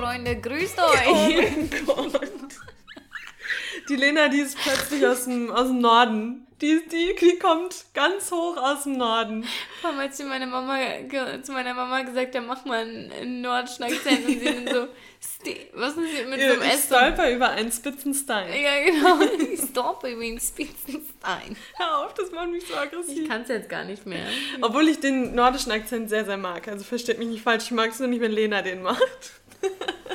Ja, Freunde, grüßt euch. Oh mein Gott. Die Lena, die ist plötzlich aus dem, aus dem Norden. Die, die, die kommt ganz hoch aus dem Norden. Vor allem, als ich meine Mama, zu meiner Mama gesagt habe, mach mal einen Nordschnackzent und sie dann so, was ist das mit so einem S? Stolper über einen Spitzenstein. Ja, genau. Ich stolper über einen Spitzenstein. Hör auf, das macht mich so aggressiv. Ich kann es jetzt gar nicht mehr. Obwohl ich den nordischen Akzent sehr, sehr mag. Also versteht mich nicht falsch, ich mag es nur nicht, wenn Lena den macht.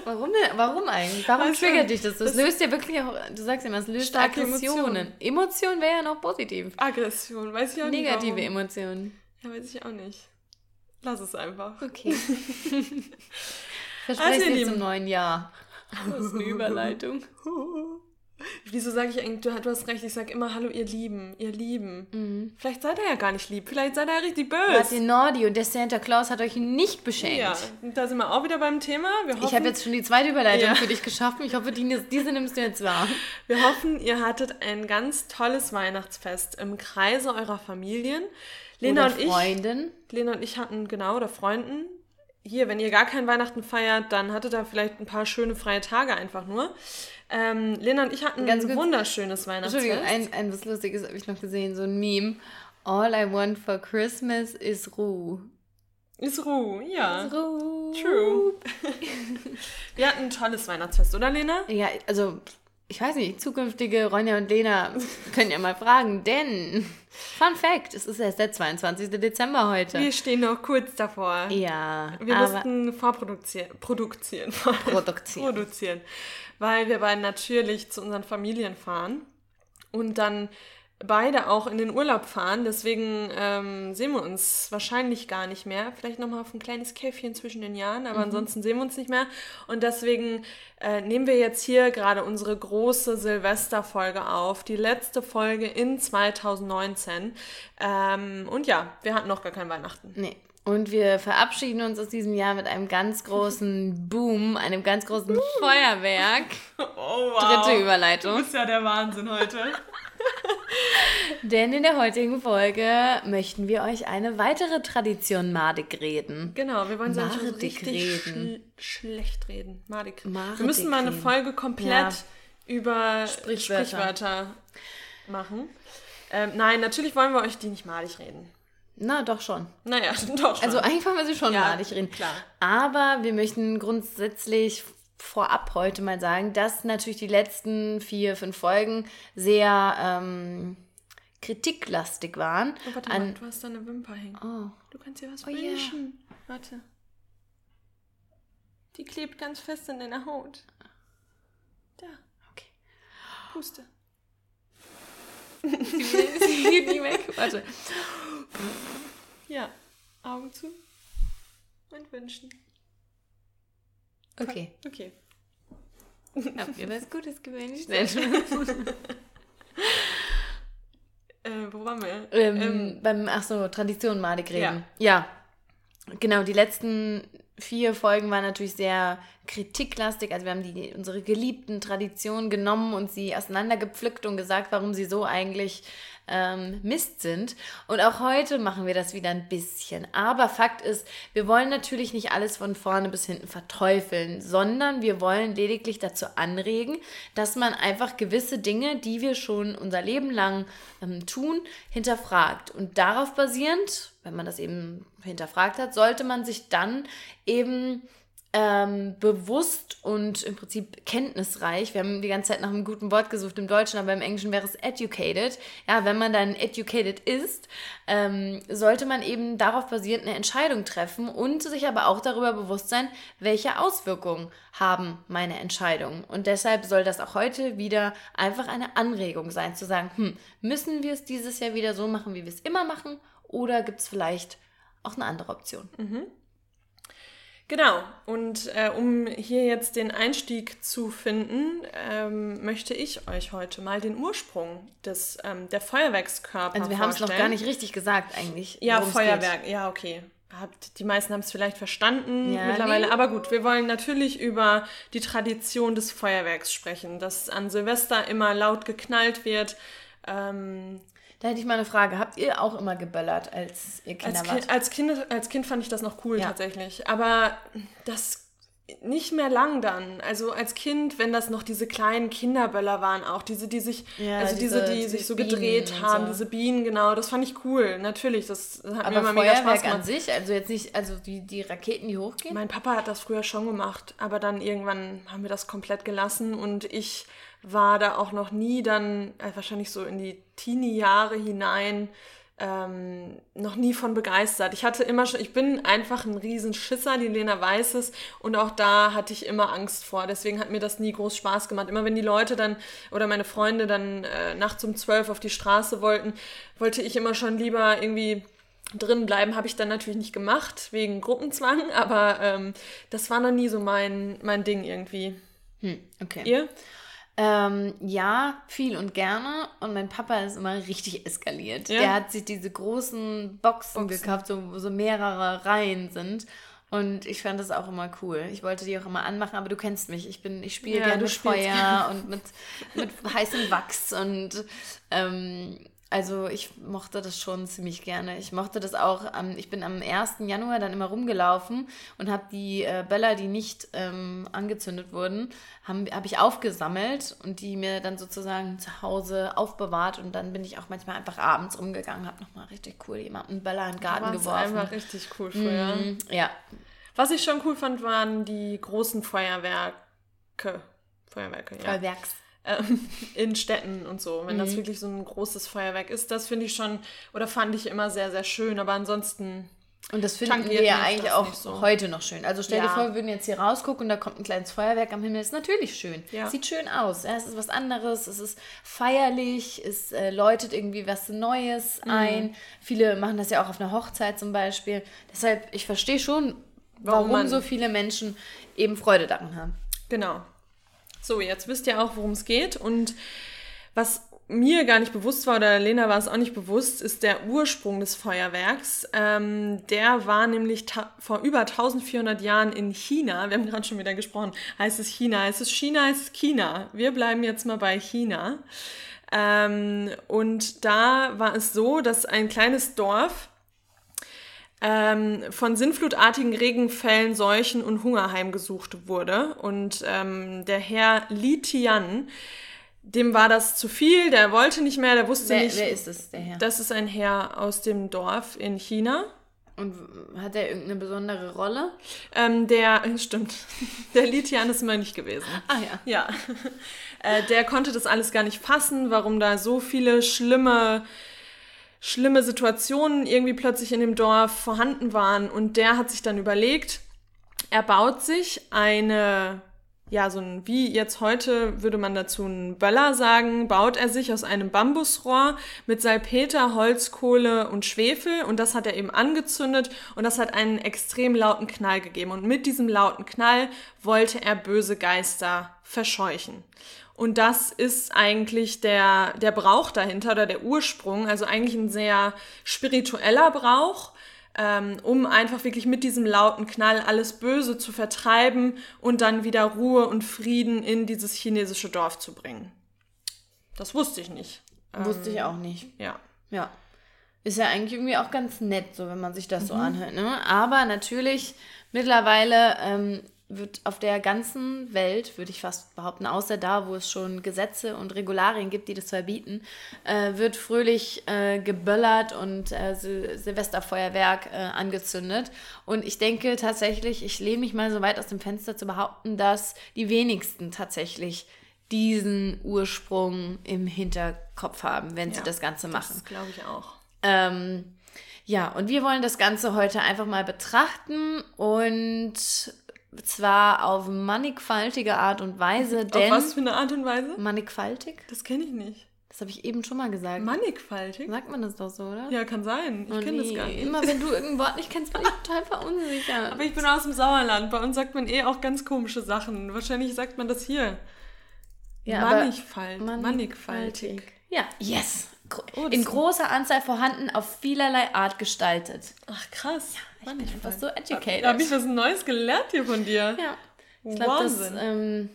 Warum denn? Warum eigentlich? Warum weißt triggert dich das? Das, das löst ja wirklich auch, du sagst immer, es löst Aggressionen. Emotionen. Emotion wäre ja noch positiv. Aggression, weiß ich auch Negative nicht. Negative Emotionen. Ja, weiß ich auch nicht. Lass es einfach. Okay. Verspreche also, zum neuen Jahr. Das ist eine Überleitung. Wieso sage ich eigentlich, du, hast recht, ich sage immer Hallo, ihr Lieben, ihr Lieben. Mhm. Vielleicht seid ihr ja gar nicht lieb, vielleicht seid ihr ja richtig böse. Wart ihr Nordi und der Santa Claus hat euch nicht beschenkt. Ja, da sind wir auch wieder beim Thema. Wir hoffen, ich habe jetzt schon die zweite Überleitung ja. für dich geschaffen. Ich hoffe, die, diese nimmst du jetzt wahr. Wir hoffen, ihr hattet ein ganz tolles Weihnachtsfest im Kreise eurer Familien. Lena oder und Freunden. ich. Lena und ich hatten, genau, oder Freunden. Hier, wenn ihr gar kein Weihnachten feiert, dann hattet ihr vielleicht ein paar schöne freie Tage einfach nur. Ähm, Lena und ich hatten Ganz ein wunderschönes Weihnachtsfest. Entschuldigung, ein, ein was Lustiges habe ich noch gesehen, so ein Meme. All I want for Christmas is Ruhe. Ist Ruhe, ja. Ist Ruhe. True. Wir hatten ein tolles Weihnachtsfest, oder Lena? Ja, also ich weiß nicht, zukünftige Ronja und Lena können ja mal fragen, denn Fun Fact, es ist erst der 22. Dezember heute. Wir stehen noch kurz davor. Ja. Wir mussten vorproduzieren. Produzieren. Produzieren. Produzieren weil wir beiden natürlich zu unseren Familien fahren und dann beide auch in den Urlaub fahren. Deswegen ähm, sehen wir uns wahrscheinlich gar nicht mehr. Vielleicht nochmal auf ein kleines Käffchen zwischen den Jahren, aber mhm. ansonsten sehen wir uns nicht mehr. Und deswegen äh, nehmen wir jetzt hier gerade unsere große Silvesterfolge auf. Die letzte Folge in 2019. Ähm, und ja, wir hatten noch gar kein Weihnachten. Nee. Und wir verabschieden uns aus diesem Jahr mit einem ganz großen Boom, einem ganz großen Feuerwerk. Oh, wow. Dritte Überleitung. Du bist ja der Wahnsinn heute. Denn in der heutigen Folge möchten wir euch eine weitere Tradition Madig reden. Genau, wir wollen so richtig reden. Sch schlecht reden. Madig. Madig. Wir müssen mal eine Folge komplett ja. über Sprichwörter, Sprichwörter machen. Ähm, nein, natürlich wollen wir euch die nicht madig reden. Na, doch schon. Naja, doch schon. Also eigentlich wollen wir sie schon ja, malig reden. Klar. Aber wir möchten grundsätzlich vorab heute mal sagen, dass natürlich die letzten vier, fünf Folgen sehr ähm, kritiklastig waren. Oh, warte mal, du hast da eine Wimper hängen. Oh. Du kannst dir was oh, wünschen. Ja. Warte. Die klebt ganz fest in deiner Haut. Da. Okay. Puste. sie geht nicht weg. Warte. Ja, Augen zu und wünschen. Okay. Okay. Habt ihr was Gutes gewünscht? äh, wo waren wir? Ähm, ähm, beim, ach so, Tradition madig reden. Ja. ja. Genau, die letzten vier Folgen waren natürlich sehr kritiklastig. Also wir haben die, unsere geliebten Traditionen genommen und sie auseinandergepflückt und gesagt, warum sie so eigentlich ähm, Mist sind. Und auch heute machen wir das wieder ein bisschen. Aber Fakt ist, wir wollen natürlich nicht alles von vorne bis hinten verteufeln, sondern wir wollen lediglich dazu anregen, dass man einfach gewisse Dinge, die wir schon unser Leben lang ähm, tun, hinterfragt. Und darauf basierend, wenn man das eben hinterfragt hat, sollte man sich dann eben ähm, bewusst und im Prinzip kenntnisreich. Wir haben die ganze Zeit nach einem guten Wort gesucht im Deutschen, aber im Englischen wäre es educated. Ja, wenn man dann educated ist, ähm, sollte man eben darauf basierend eine Entscheidung treffen und sich aber auch darüber bewusst sein, welche Auswirkungen haben meine Entscheidungen. Und deshalb soll das auch heute wieder einfach eine Anregung sein, zu sagen, hm, müssen wir es dieses Jahr wieder so machen, wie wir es immer machen, oder gibt es vielleicht auch eine andere Option? Mhm. Genau, und äh, um hier jetzt den Einstieg zu finden, ähm, möchte ich euch heute mal den Ursprung des, ähm, der Feuerwerkskörper Also wir haben es noch gar nicht richtig gesagt eigentlich. Ja, Feuerwerk, geht. ja, okay. Habt, die meisten haben es vielleicht verstanden ja, mittlerweile, nee. aber gut, wir wollen natürlich über die Tradition des Feuerwerks sprechen, dass an Silvester immer laut geknallt wird. Ähm, da hätte ich mal eine Frage. Habt ihr auch immer geböllert, als ihr Kinder als wart? Kind, als, kind, als Kind fand ich das noch cool ja. tatsächlich. Aber das nicht mehr lang dann. Also als Kind, wenn das noch diese kleinen Kinderböller waren, auch diese, die sich, ja, also diese, diese die diese sich so Bienen gedreht haben, so. diese Bienen, genau, das fand ich cool. Natürlich, das hat aber mir immer mega Spaß gemacht. an sich, also jetzt nicht, also die, die Raketen, die hochgehen? Mein Papa hat das früher schon gemacht, aber dann irgendwann haben wir das komplett gelassen und ich war da auch noch nie dann, äh, wahrscheinlich so in die Teenie-Jahre hinein, ähm, noch nie von begeistert. Ich hatte immer schon, ich bin einfach ein Riesenschisser, die Lena weiß es und auch da hatte ich immer Angst vor. Deswegen hat mir das nie groß Spaß gemacht. Immer wenn die Leute dann oder meine Freunde dann äh, nachts um zwölf auf die Straße wollten, wollte ich immer schon lieber irgendwie drin bleiben. Habe ich dann natürlich nicht gemacht wegen Gruppenzwang, aber ähm, das war noch nie so mein, mein Ding irgendwie. Hm, okay. Ihr? Ähm, ja, viel und gerne. Und mein Papa ist immer richtig eskaliert. Ja? Der hat sich diese großen Boxen, Boxen. gekauft, so, wo so mehrere Reihen sind. Und ich fand das auch immer cool. Ich wollte die auch immer anmachen, aber du kennst mich. Ich bin, ich spiele ja, gerne mit Feuer gern. und mit, mit heißem Wachs und ähm, also ich mochte das schon ziemlich gerne. Ich mochte das auch, ähm, ich bin am 1. Januar dann immer rumgelaufen und habe die äh, Böller, die nicht ähm, angezündet wurden, habe hab ich aufgesammelt und die mir dann sozusagen zu Hause aufbewahrt und dann bin ich auch manchmal einfach abends rumgegangen, habe nochmal richtig cool jemanden Böller in den Garten geworfen. Das war einfach richtig cool früher. Mm, ja. Was ich schon cool fand, waren die großen Feuerwerke. Feuerwerke, ja. Feuerwerks ähm, in Städten und so. Wenn mhm. das wirklich so ein großes Feuerwerk ist, das finde ich schon, oder fand ich immer sehr, sehr schön. Aber ansonsten. Und das finden wir ja eigentlich auch so. heute noch schön. Also stell ja. dir vor, wir würden jetzt hier rausgucken und da kommt ein kleines Feuerwerk am Himmel. Ist natürlich schön. Ja. Sieht schön aus. Ja, es ist was anderes, es ist feierlich, es äh, läutet irgendwie was Neues mhm. ein. Viele machen das ja auch auf einer Hochzeit zum Beispiel. Deshalb, ich verstehe schon, warum, warum so viele Menschen eben Freude daran haben. Genau. So, jetzt wisst ihr auch, worum es geht. Und was mir gar nicht bewusst war, oder Lena war es auch nicht bewusst, ist der Ursprung des Feuerwerks. Ähm, der war nämlich vor über 1400 Jahren in China. Wir haben gerade schon wieder gesprochen. Heißt es China? Heißt es China? Heißt es China? Wir bleiben jetzt mal bei China. Ähm, und da war es so, dass ein kleines Dorf ähm, von sinnflutartigen Regenfällen, Seuchen und Hunger heimgesucht wurde. Und ähm, der Herr Li Tian, dem war das zu viel, der wollte nicht mehr, der wusste wer, nicht. Wer ist es, der Herr? Das ist ein Herr aus dem Dorf in China. Und hat er irgendeine besondere Rolle? Ähm, der, stimmt, der Litian ist Mönch gewesen. Ah ja. Ja. Äh, der konnte das alles gar nicht fassen, warum da so viele schlimme schlimme Situationen irgendwie plötzlich in dem Dorf vorhanden waren. Und der hat sich dann überlegt, er baut sich eine, ja, so ein, wie jetzt heute würde man dazu einen Böller sagen, baut er sich aus einem Bambusrohr mit Salpeter, Holzkohle und Schwefel und das hat er eben angezündet und das hat einen extrem lauten Knall gegeben. Und mit diesem lauten Knall wollte er böse Geister verscheuchen. Und das ist eigentlich der, der Brauch dahinter oder der Ursprung, also eigentlich ein sehr spiritueller Brauch, ähm, um einfach wirklich mit diesem lauten Knall alles Böse zu vertreiben und dann wieder Ruhe und Frieden in dieses chinesische Dorf zu bringen. Das wusste ich nicht. Wusste ähm, ich auch nicht. Ja. Ja. Ist ja eigentlich irgendwie auch ganz nett, so wenn man sich das mhm. so anhört. Ne? Aber natürlich mittlerweile ähm, wird auf der ganzen Welt, würde ich fast behaupten, außer da, wo es schon Gesetze und Regularien gibt, die das verbieten, äh, wird fröhlich äh, geböllert und äh, Sil Silvesterfeuerwerk äh, angezündet. Und ich denke tatsächlich, ich lehne mich mal so weit aus dem Fenster zu behaupten, dass die wenigsten tatsächlich diesen Ursprung im Hinterkopf haben, wenn ja, sie das Ganze machen. Das glaube ich auch. Ähm, ja, und wir wollen das Ganze heute einfach mal betrachten und zwar auf mannigfaltige Art und Weise, denn... Auf was für eine Art und Weise? Mannigfaltig? Das kenne ich nicht. Das habe ich eben schon mal gesagt. Mannigfaltig? Sagt man das doch so, oder? Ja, kann sein. Ich oh, kenne nee. das gar nicht. Immer wenn du irgendein Wort nicht kennst, bin ich total verunsichert. Aber ich bin aus dem Sauerland. Bei uns sagt man eh auch ganz komische Sachen. Wahrscheinlich sagt man das hier. Ja, Mannigfalt. Mannigfaltig. Ja, yes. Oh, in großer Anzahl vorhanden, auf vielerlei Art gestaltet. Ach krass. Ja, ich Mann, bin einfach so educated. Da habe ich was Neues gelernt hier von dir. Ja. Ich glaube, das... Ähm,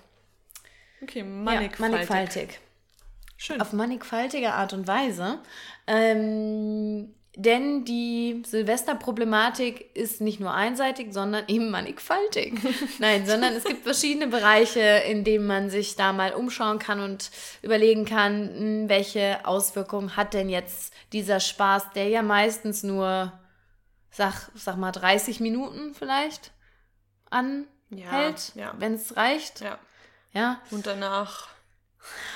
okay, mannigfaltig. Ja, mannigfaltig. Schön. Auf mannigfaltige Art und Weise. Ähm, denn die Silvesterproblematik ist nicht nur einseitig, sondern eben mannigfaltig. Nein, sondern es gibt verschiedene Bereiche, in denen man sich da mal umschauen kann und überlegen kann, hm, welche Auswirkungen hat denn jetzt dieser Spaß, der ja meistens nur, sag, sag mal, 30 Minuten vielleicht anhält, ja, ja. wenn es reicht. Ja. ja. Und danach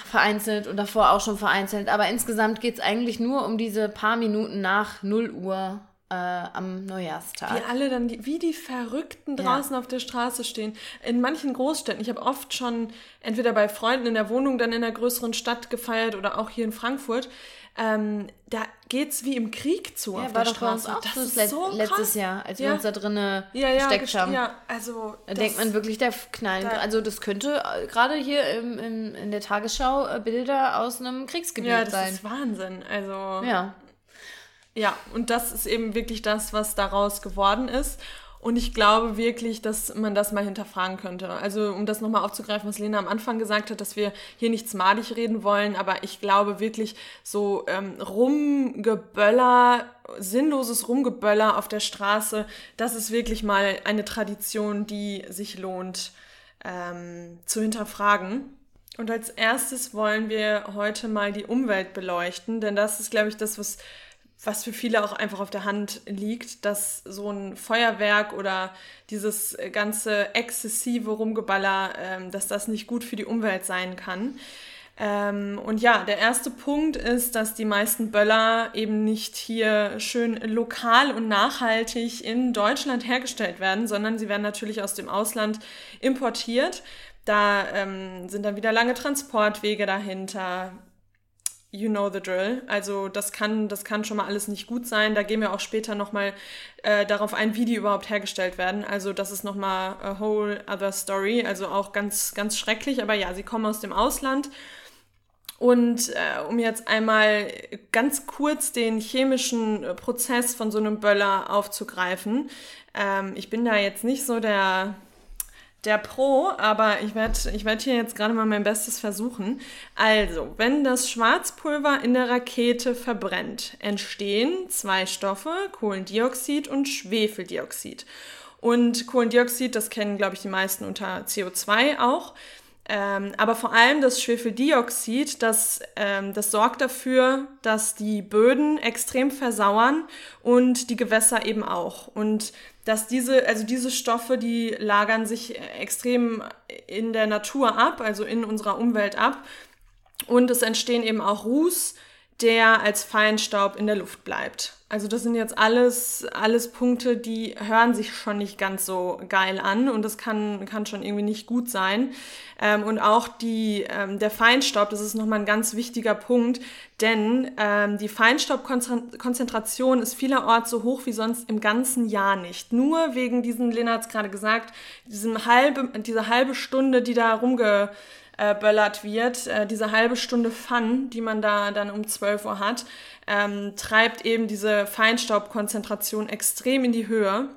vereinzelt und davor auch schon vereinzelt. Aber insgesamt geht es eigentlich nur um diese paar Minuten nach 0 Uhr äh, am Neujahrstag. Wie alle dann, die, wie die Verrückten draußen ja. auf der Straße stehen. In manchen Großstädten, ich habe oft schon entweder bei Freunden in der Wohnung, dann in einer größeren Stadt gefeiert oder auch hier in Frankfurt. Ähm, da es wie im Krieg zu ja, auf war der doch Straße. Bei uns auch das ist so letztes Jahr, als ja. wir uns da drinnen ja, ja, gesteckt haben. Ja, also da denkt man wirklich, der knallen. Da, also das könnte äh, gerade hier im, im, in der Tagesschau äh, Bilder aus einem Kriegsgebiet sein. Ja, das sein. ist Wahnsinn. Also ja. Ja, und das ist eben wirklich das, was daraus geworden ist. Und ich glaube wirklich, dass man das mal hinterfragen könnte. Also um das nochmal aufzugreifen, was Lena am Anfang gesagt hat, dass wir hier nichts madig reden wollen, aber ich glaube wirklich so ähm, Rumgeböller, sinnloses Rumgeböller auf der Straße, das ist wirklich mal eine Tradition, die sich lohnt ähm, zu hinterfragen. Und als erstes wollen wir heute mal die Umwelt beleuchten, denn das ist, glaube ich, das, was was für viele auch einfach auf der Hand liegt, dass so ein Feuerwerk oder dieses ganze exzessive Rumgeballer, ähm, dass das nicht gut für die Umwelt sein kann. Ähm, und ja, der erste Punkt ist, dass die meisten Böller eben nicht hier schön lokal und nachhaltig in Deutschland hergestellt werden, sondern sie werden natürlich aus dem Ausland importiert. Da ähm, sind dann wieder lange Transportwege dahinter, you know the drill. Also das kann, das kann schon mal alles nicht gut sein. Da gehen wir auch später nochmal äh, darauf ein, wie die überhaupt hergestellt werden. Also das ist nochmal a whole other story. Also auch ganz, ganz schrecklich. Aber ja, sie kommen aus dem Ausland. Und äh, um jetzt einmal ganz kurz den chemischen Prozess von so einem Böller aufzugreifen. Ähm, ich bin da jetzt nicht so der der Pro, aber ich werde ich werd hier jetzt gerade mal mein Bestes versuchen. Also, wenn das Schwarzpulver in der Rakete verbrennt, entstehen zwei Stoffe, Kohlendioxid und Schwefeldioxid. Und Kohlendioxid, das kennen, glaube ich, die meisten unter CO2 auch. Ähm, aber vor allem das Schwefeldioxid, das, ähm, das sorgt dafür, dass die Böden extrem versauern und die Gewässer eben auch. Und dass diese, also diese Stoffe, die lagern sich extrem in der Natur ab, also in unserer Umwelt ab. Und es entstehen eben auch Ruß, der als Feinstaub in der Luft bleibt. Also das sind jetzt alles, alles Punkte, die hören sich schon nicht ganz so geil an und das kann, kann schon irgendwie nicht gut sein. Ähm, und auch die, ähm, der Feinstaub, das ist nochmal ein ganz wichtiger Punkt, denn ähm, die Feinstaubkonzentration ist vielerorts so hoch wie sonst im ganzen Jahr nicht. Nur wegen diesen, Lena hat es gerade gesagt, diesem halbe, diese halbe Stunde, die da rumge äh, böllert wird. Äh, diese halbe Stunde Fun, die man da dann um 12 Uhr hat, ähm, treibt eben diese Feinstaubkonzentration extrem in die Höhe.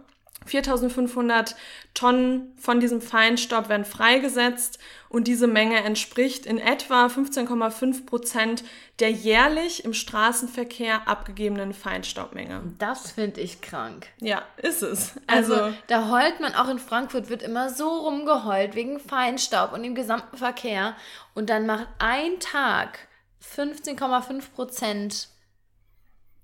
4500 Tonnen von diesem Feinstaub werden freigesetzt und diese Menge entspricht in etwa 15,5 Prozent der jährlich im Straßenverkehr abgegebenen Feinstaubmenge. Das finde ich krank. Ja, ist es. Also, also, da heult man auch in Frankfurt, wird immer so rumgeheult wegen Feinstaub und dem gesamten Verkehr. Und dann macht ein Tag 15,5 Prozent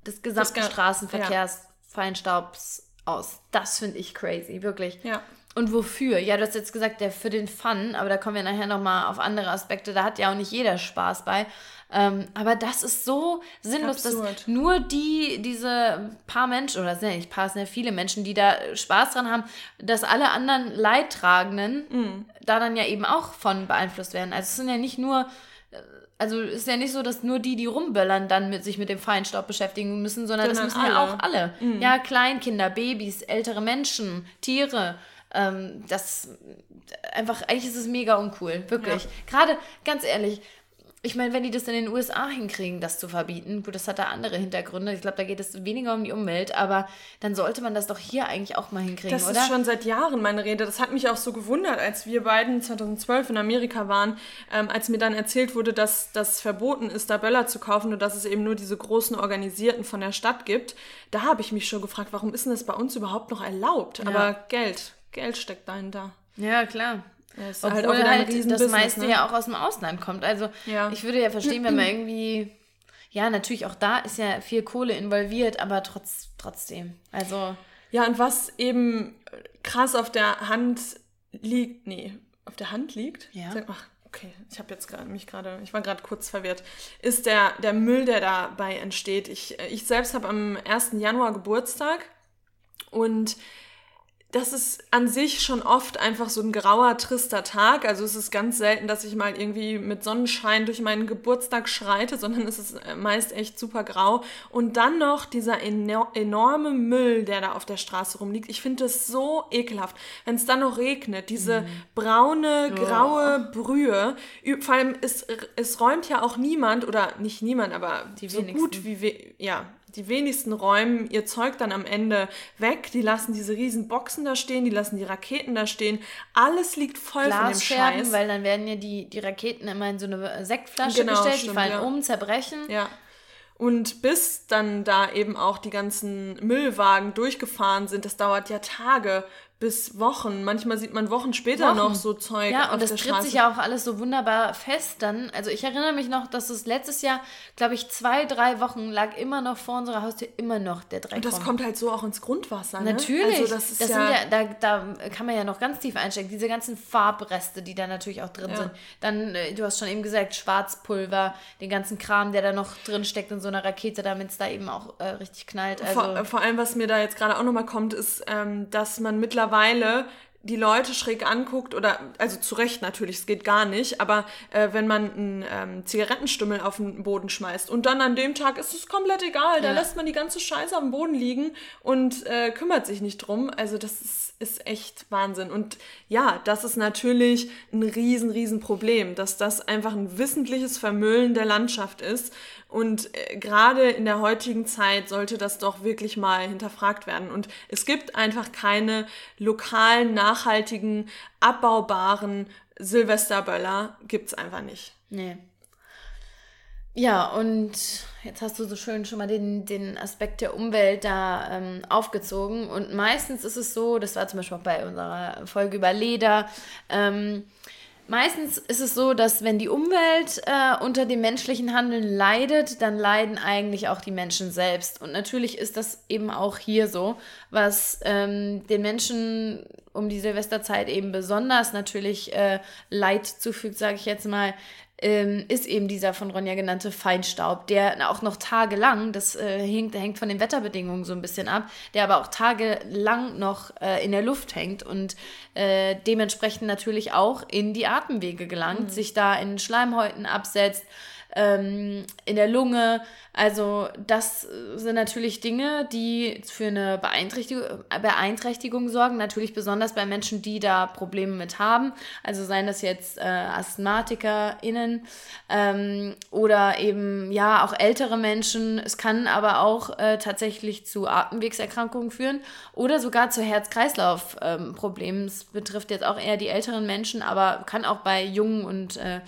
des gesamten Straßenverkehrs ja. Feinstaubs aus. Das finde ich crazy, wirklich. Ja. Und wofür? Ja, du hast jetzt gesagt, der für den Fun, aber da kommen wir nachher nochmal auf andere Aspekte. Da hat ja auch nicht jeder Spaß bei. Ähm, aber das ist so sinnlos, Absurd. dass nur die, diese paar Menschen, oder sind ja nicht paar, sind ja viele Menschen, die da Spaß dran haben, dass alle anderen Leidtragenden mm. da dann ja eben auch von beeinflusst werden. Also es sind ja nicht nur also ist ja nicht so, dass nur die, die rumböllern, dann mit sich mit dem Feinstaub beschäftigen müssen, sondern das müssen alle. ja auch alle. Mhm. Ja, Kleinkinder, Babys, ältere Menschen, Tiere. Ähm, das einfach, eigentlich ist es mega uncool, wirklich. Ja. Gerade, ganz ehrlich, ich meine, wenn die das in den USA hinkriegen, das zu verbieten, gut, das hat da andere Hintergründe. Ich glaube, da geht es weniger um die Umwelt, aber dann sollte man das doch hier eigentlich auch mal hinkriegen, das oder? Das ist schon seit Jahren meine Rede. Das hat mich auch so gewundert, als wir beiden 2012 in Amerika waren, ähm, als mir dann erzählt wurde, dass das verboten ist, da Böller zu kaufen und dass es eben nur diese großen Organisierten von der Stadt gibt. Da habe ich mich schon gefragt, warum ist denn das bei uns überhaupt noch erlaubt? Ja. Aber Geld, Geld steckt dahinter. Ja, klar. Ja, ist halt Obwohl halt, das meiste ne? ja auch aus dem Ausland kommt. Also ja. ich würde ja verstehen, wenn man irgendwie, ja, natürlich auch da ist ja viel Kohle involviert, aber trotz, trotzdem. Also. Ja, und was eben krass auf der Hand liegt, nee, auf der Hand liegt? Ja. Ach, okay, ich habe jetzt gerade mich gerade, ich war gerade kurz verwirrt, ist der, der Müll, der dabei entsteht. Ich, ich selbst habe am 1. Januar Geburtstag und das ist an sich schon oft einfach so ein grauer, trister Tag. Also es ist ganz selten, dass ich mal irgendwie mit Sonnenschein durch meinen Geburtstag schreite, sondern es ist äh, meist echt super grau. Und dann noch dieser enorme Müll, der da auf der Straße rumliegt. Ich finde das so ekelhaft. Wenn es dann noch regnet, diese mhm. braune, graue oh. Brühe. Vor allem, es, es räumt ja auch niemand, oder nicht niemand, aber Die so wenigsten. gut wie, ja, die wenigsten räumen ihr Zeug dann am Ende weg. Die lassen diese riesen Boxen da stehen, die lassen die Raketen da stehen. Alles liegt voll von dem Scheiß. weil dann werden ja die, die Raketen immer in so eine Sektflasche genau, gestellt, stimmt, die fallen ja. um, zerbrechen. Ja. Und bis dann da eben auch die ganzen Müllwagen durchgefahren sind, das dauert ja Tage, bis Wochen. Manchmal sieht man Wochen später Wochen. noch so Zeug. Ja, und das tritt sich ja auch alles so wunderbar fest dann. Also ich erinnere mich noch, dass es letztes Jahr, glaube ich, zwei, drei Wochen lag immer noch vor unserer Haustür immer noch der Dreck. Und das kommt halt so auch ins Grundwasser. Ne? Natürlich. Also das ist das ja, ja da, da kann man ja noch ganz tief einstecken. Diese ganzen Farbreste, die da natürlich auch drin ja. sind. Dann, äh, du hast schon eben gesagt, Schwarzpulver, den ganzen Kram, der da noch drin steckt in so einer Rakete, damit es da eben auch äh, richtig knallt. Also vor, vor, allem, was mir da jetzt gerade auch nochmal kommt, ist, ähm, dass man mittlerweile mittlerweile die Leute schräg anguckt oder also zu Recht natürlich, es geht gar nicht, aber äh, wenn man einen ähm, Zigarettenstummel auf den Boden schmeißt und dann an dem Tag ist es komplett egal, da lässt man die ganze Scheiße am Boden liegen und äh, kümmert sich nicht drum. Also das ist, ist echt Wahnsinn. Und ja, das ist natürlich ein riesen, riesen Problem, dass das einfach ein wissentliches Vermüllen der Landschaft ist und äh, gerade in der heutigen Zeit sollte das doch wirklich mal hinterfragt werden. Und es gibt einfach keine lokalen, nachhaltigen, abbaubaren Silvesterböller. Gibt es einfach nicht. Nee. Ja, und jetzt hast du so schön schon mal den, den Aspekt der Umwelt da ähm, aufgezogen. Und meistens ist es so, das war zum Beispiel auch bei unserer Folge über Leder, ähm, Meistens ist es so, dass wenn die Umwelt äh, unter dem menschlichen Handeln leidet, dann leiden eigentlich auch die Menschen selbst. Und natürlich ist das eben auch hier so, was ähm, den Menschen um die Silvesterzeit eben besonders natürlich äh, Leid zufügt, sage ich jetzt mal, ähm, ist eben dieser von Ronja genannte Feinstaub, der auch noch tagelang, das äh, hängt, hängt von den Wetterbedingungen so ein bisschen ab, der aber auch tagelang noch äh, in der Luft hängt und äh, dementsprechend natürlich auch in die Atemwege gelangt, mhm. sich da in Schleimhäuten absetzt ähm, in der Lunge. Also das sind natürlich Dinge, die für eine Beeinträchtigung, Beeinträchtigung sorgen. Natürlich besonders bei Menschen, die da Probleme mit haben. Also seien das jetzt äh, AsthmatikerInnen ähm, oder eben ja auch ältere Menschen. Es kann aber auch äh, tatsächlich zu Atemwegserkrankungen führen oder sogar zu Herz-Kreislauf-Problemen. Ähm, es betrifft jetzt auch eher die älteren Menschen, aber kann auch bei jungen und äh,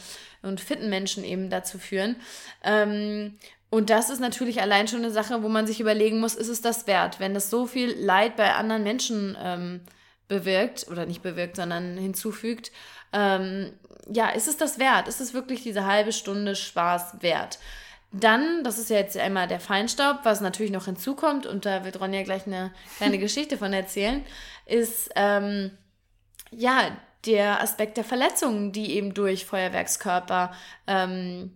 und fitten Menschen eben dazu führen. Ähm, und das ist natürlich allein schon eine Sache, wo man sich überlegen muss, ist es das wert, wenn das so viel Leid bei anderen Menschen ähm, bewirkt oder nicht bewirkt, sondern hinzufügt. Ähm, ja, ist es das wert? Ist es wirklich diese halbe Stunde Spaß wert? Dann, das ist ja jetzt einmal der Feinstaub, was natürlich noch hinzukommt, und da wird Ronja gleich eine kleine Geschichte von erzählen, ist ähm, ja der Aspekt der Verletzungen, die eben durch Feuerwerkskörper ähm,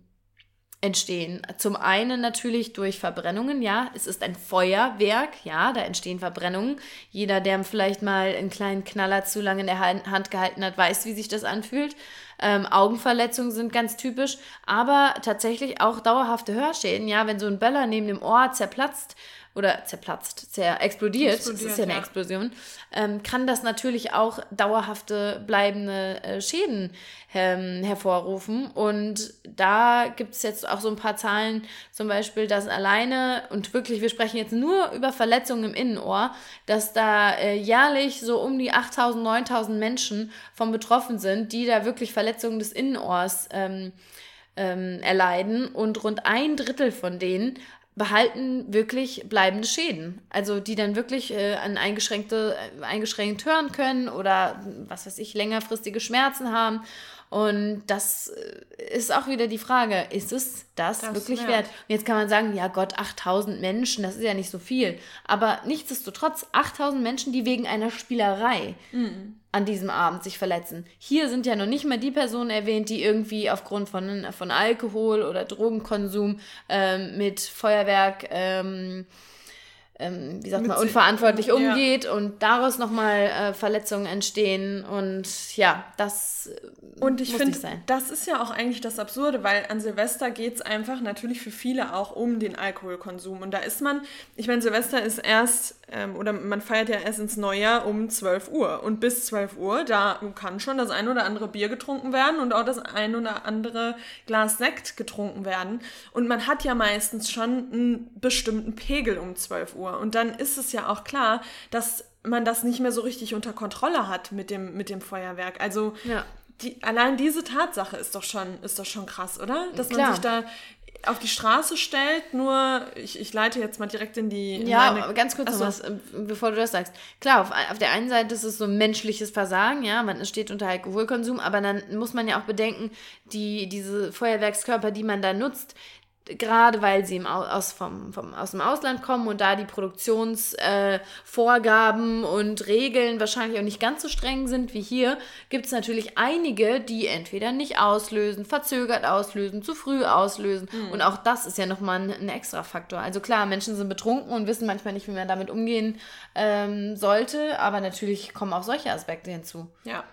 entstehen. Zum einen natürlich durch Verbrennungen, ja, es ist ein Feuerwerk, ja, da entstehen Verbrennungen. Jeder, der vielleicht mal einen kleinen Knaller zu lange in der Hand gehalten hat, weiß, wie sich das anfühlt. Ähm, Augenverletzungen sind ganz typisch, aber tatsächlich auch dauerhafte Hörschäden, ja, wenn so ein Böller neben dem Ohr zerplatzt oder zerplatzt, zer explodiert, explodiert das ist ja eine ja. Explosion, ähm, kann das natürlich auch dauerhafte bleibende äh, Schäden ähm, hervorrufen. Und da gibt es jetzt auch so ein paar Zahlen, zum Beispiel, dass alleine, und wirklich, wir sprechen jetzt nur über Verletzungen im Innenohr, dass da äh, jährlich so um die 8000, 9000 Menschen von betroffen sind, die da wirklich Verletzungen des Innenohrs ähm, ähm, erleiden und rund ein Drittel von denen behalten wirklich bleibende Schäden. Also die dann wirklich äh, an eingeschränkte, äh, eingeschränkt hören können oder was weiß ich, längerfristige Schmerzen haben. Und das äh, ist auch wieder die Frage, ist es das, das wirklich wert? wert? Und jetzt kann man sagen, ja Gott, 8000 Menschen, das ist ja nicht so viel. Aber nichtsdestotrotz, 8000 Menschen, die wegen einer Spielerei mhm. An diesem Abend sich verletzen. Hier sind ja noch nicht mal die Personen erwähnt, die irgendwie aufgrund von, von Alkohol oder Drogenkonsum ähm, mit Feuerwerk... Ähm, ähm, wie sagt man, unverantwortlich umgeht ja. und daraus nochmal äh, Verletzungen entstehen und ja, das äh, und ich finde, das ist ja auch eigentlich das Absurde, weil an Silvester geht es einfach natürlich für viele auch um den Alkoholkonsum. Und da ist man, ich meine, Silvester ist erst ähm, oder man feiert ja erst ins Neujahr um 12 Uhr. Und bis 12 Uhr, da kann schon das ein oder andere Bier getrunken werden und auch das ein oder andere Glas Sekt getrunken werden. Und man hat ja meistens schon einen bestimmten Pegel um 12 Uhr und dann ist es ja auch klar, dass man das nicht mehr so richtig unter Kontrolle hat mit dem, mit dem Feuerwerk. Also ja. die, allein diese Tatsache ist doch schon, ist doch schon krass, oder? Dass Klar. man sich da auf die Straße stellt, nur ich, ich leite jetzt mal direkt in die. In ja, meine, ganz kurz noch was, äh, bevor du das sagst. Klar, auf, auf der einen Seite ist es so menschliches Versagen, ja, man steht unter Alkoholkonsum, aber dann muss man ja auch bedenken, die, diese Feuerwerkskörper, die man da nutzt, gerade weil sie im aus, vom, vom, aus dem Ausland kommen und da die Produktionsvorgaben äh, und Regeln wahrscheinlich auch nicht ganz so streng sind wie hier, gibt es natürlich einige, die entweder nicht auslösen, verzögert auslösen, zu früh auslösen. Mhm. Und auch das ist ja nochmal ein, ein extra Faktor. Also klar, Menschen sind betrunken und wissen manchmal nicht, wie man damit umgehen ähm, sollte, aber natürlich kommen auch solche Aspekte hinzu. Ja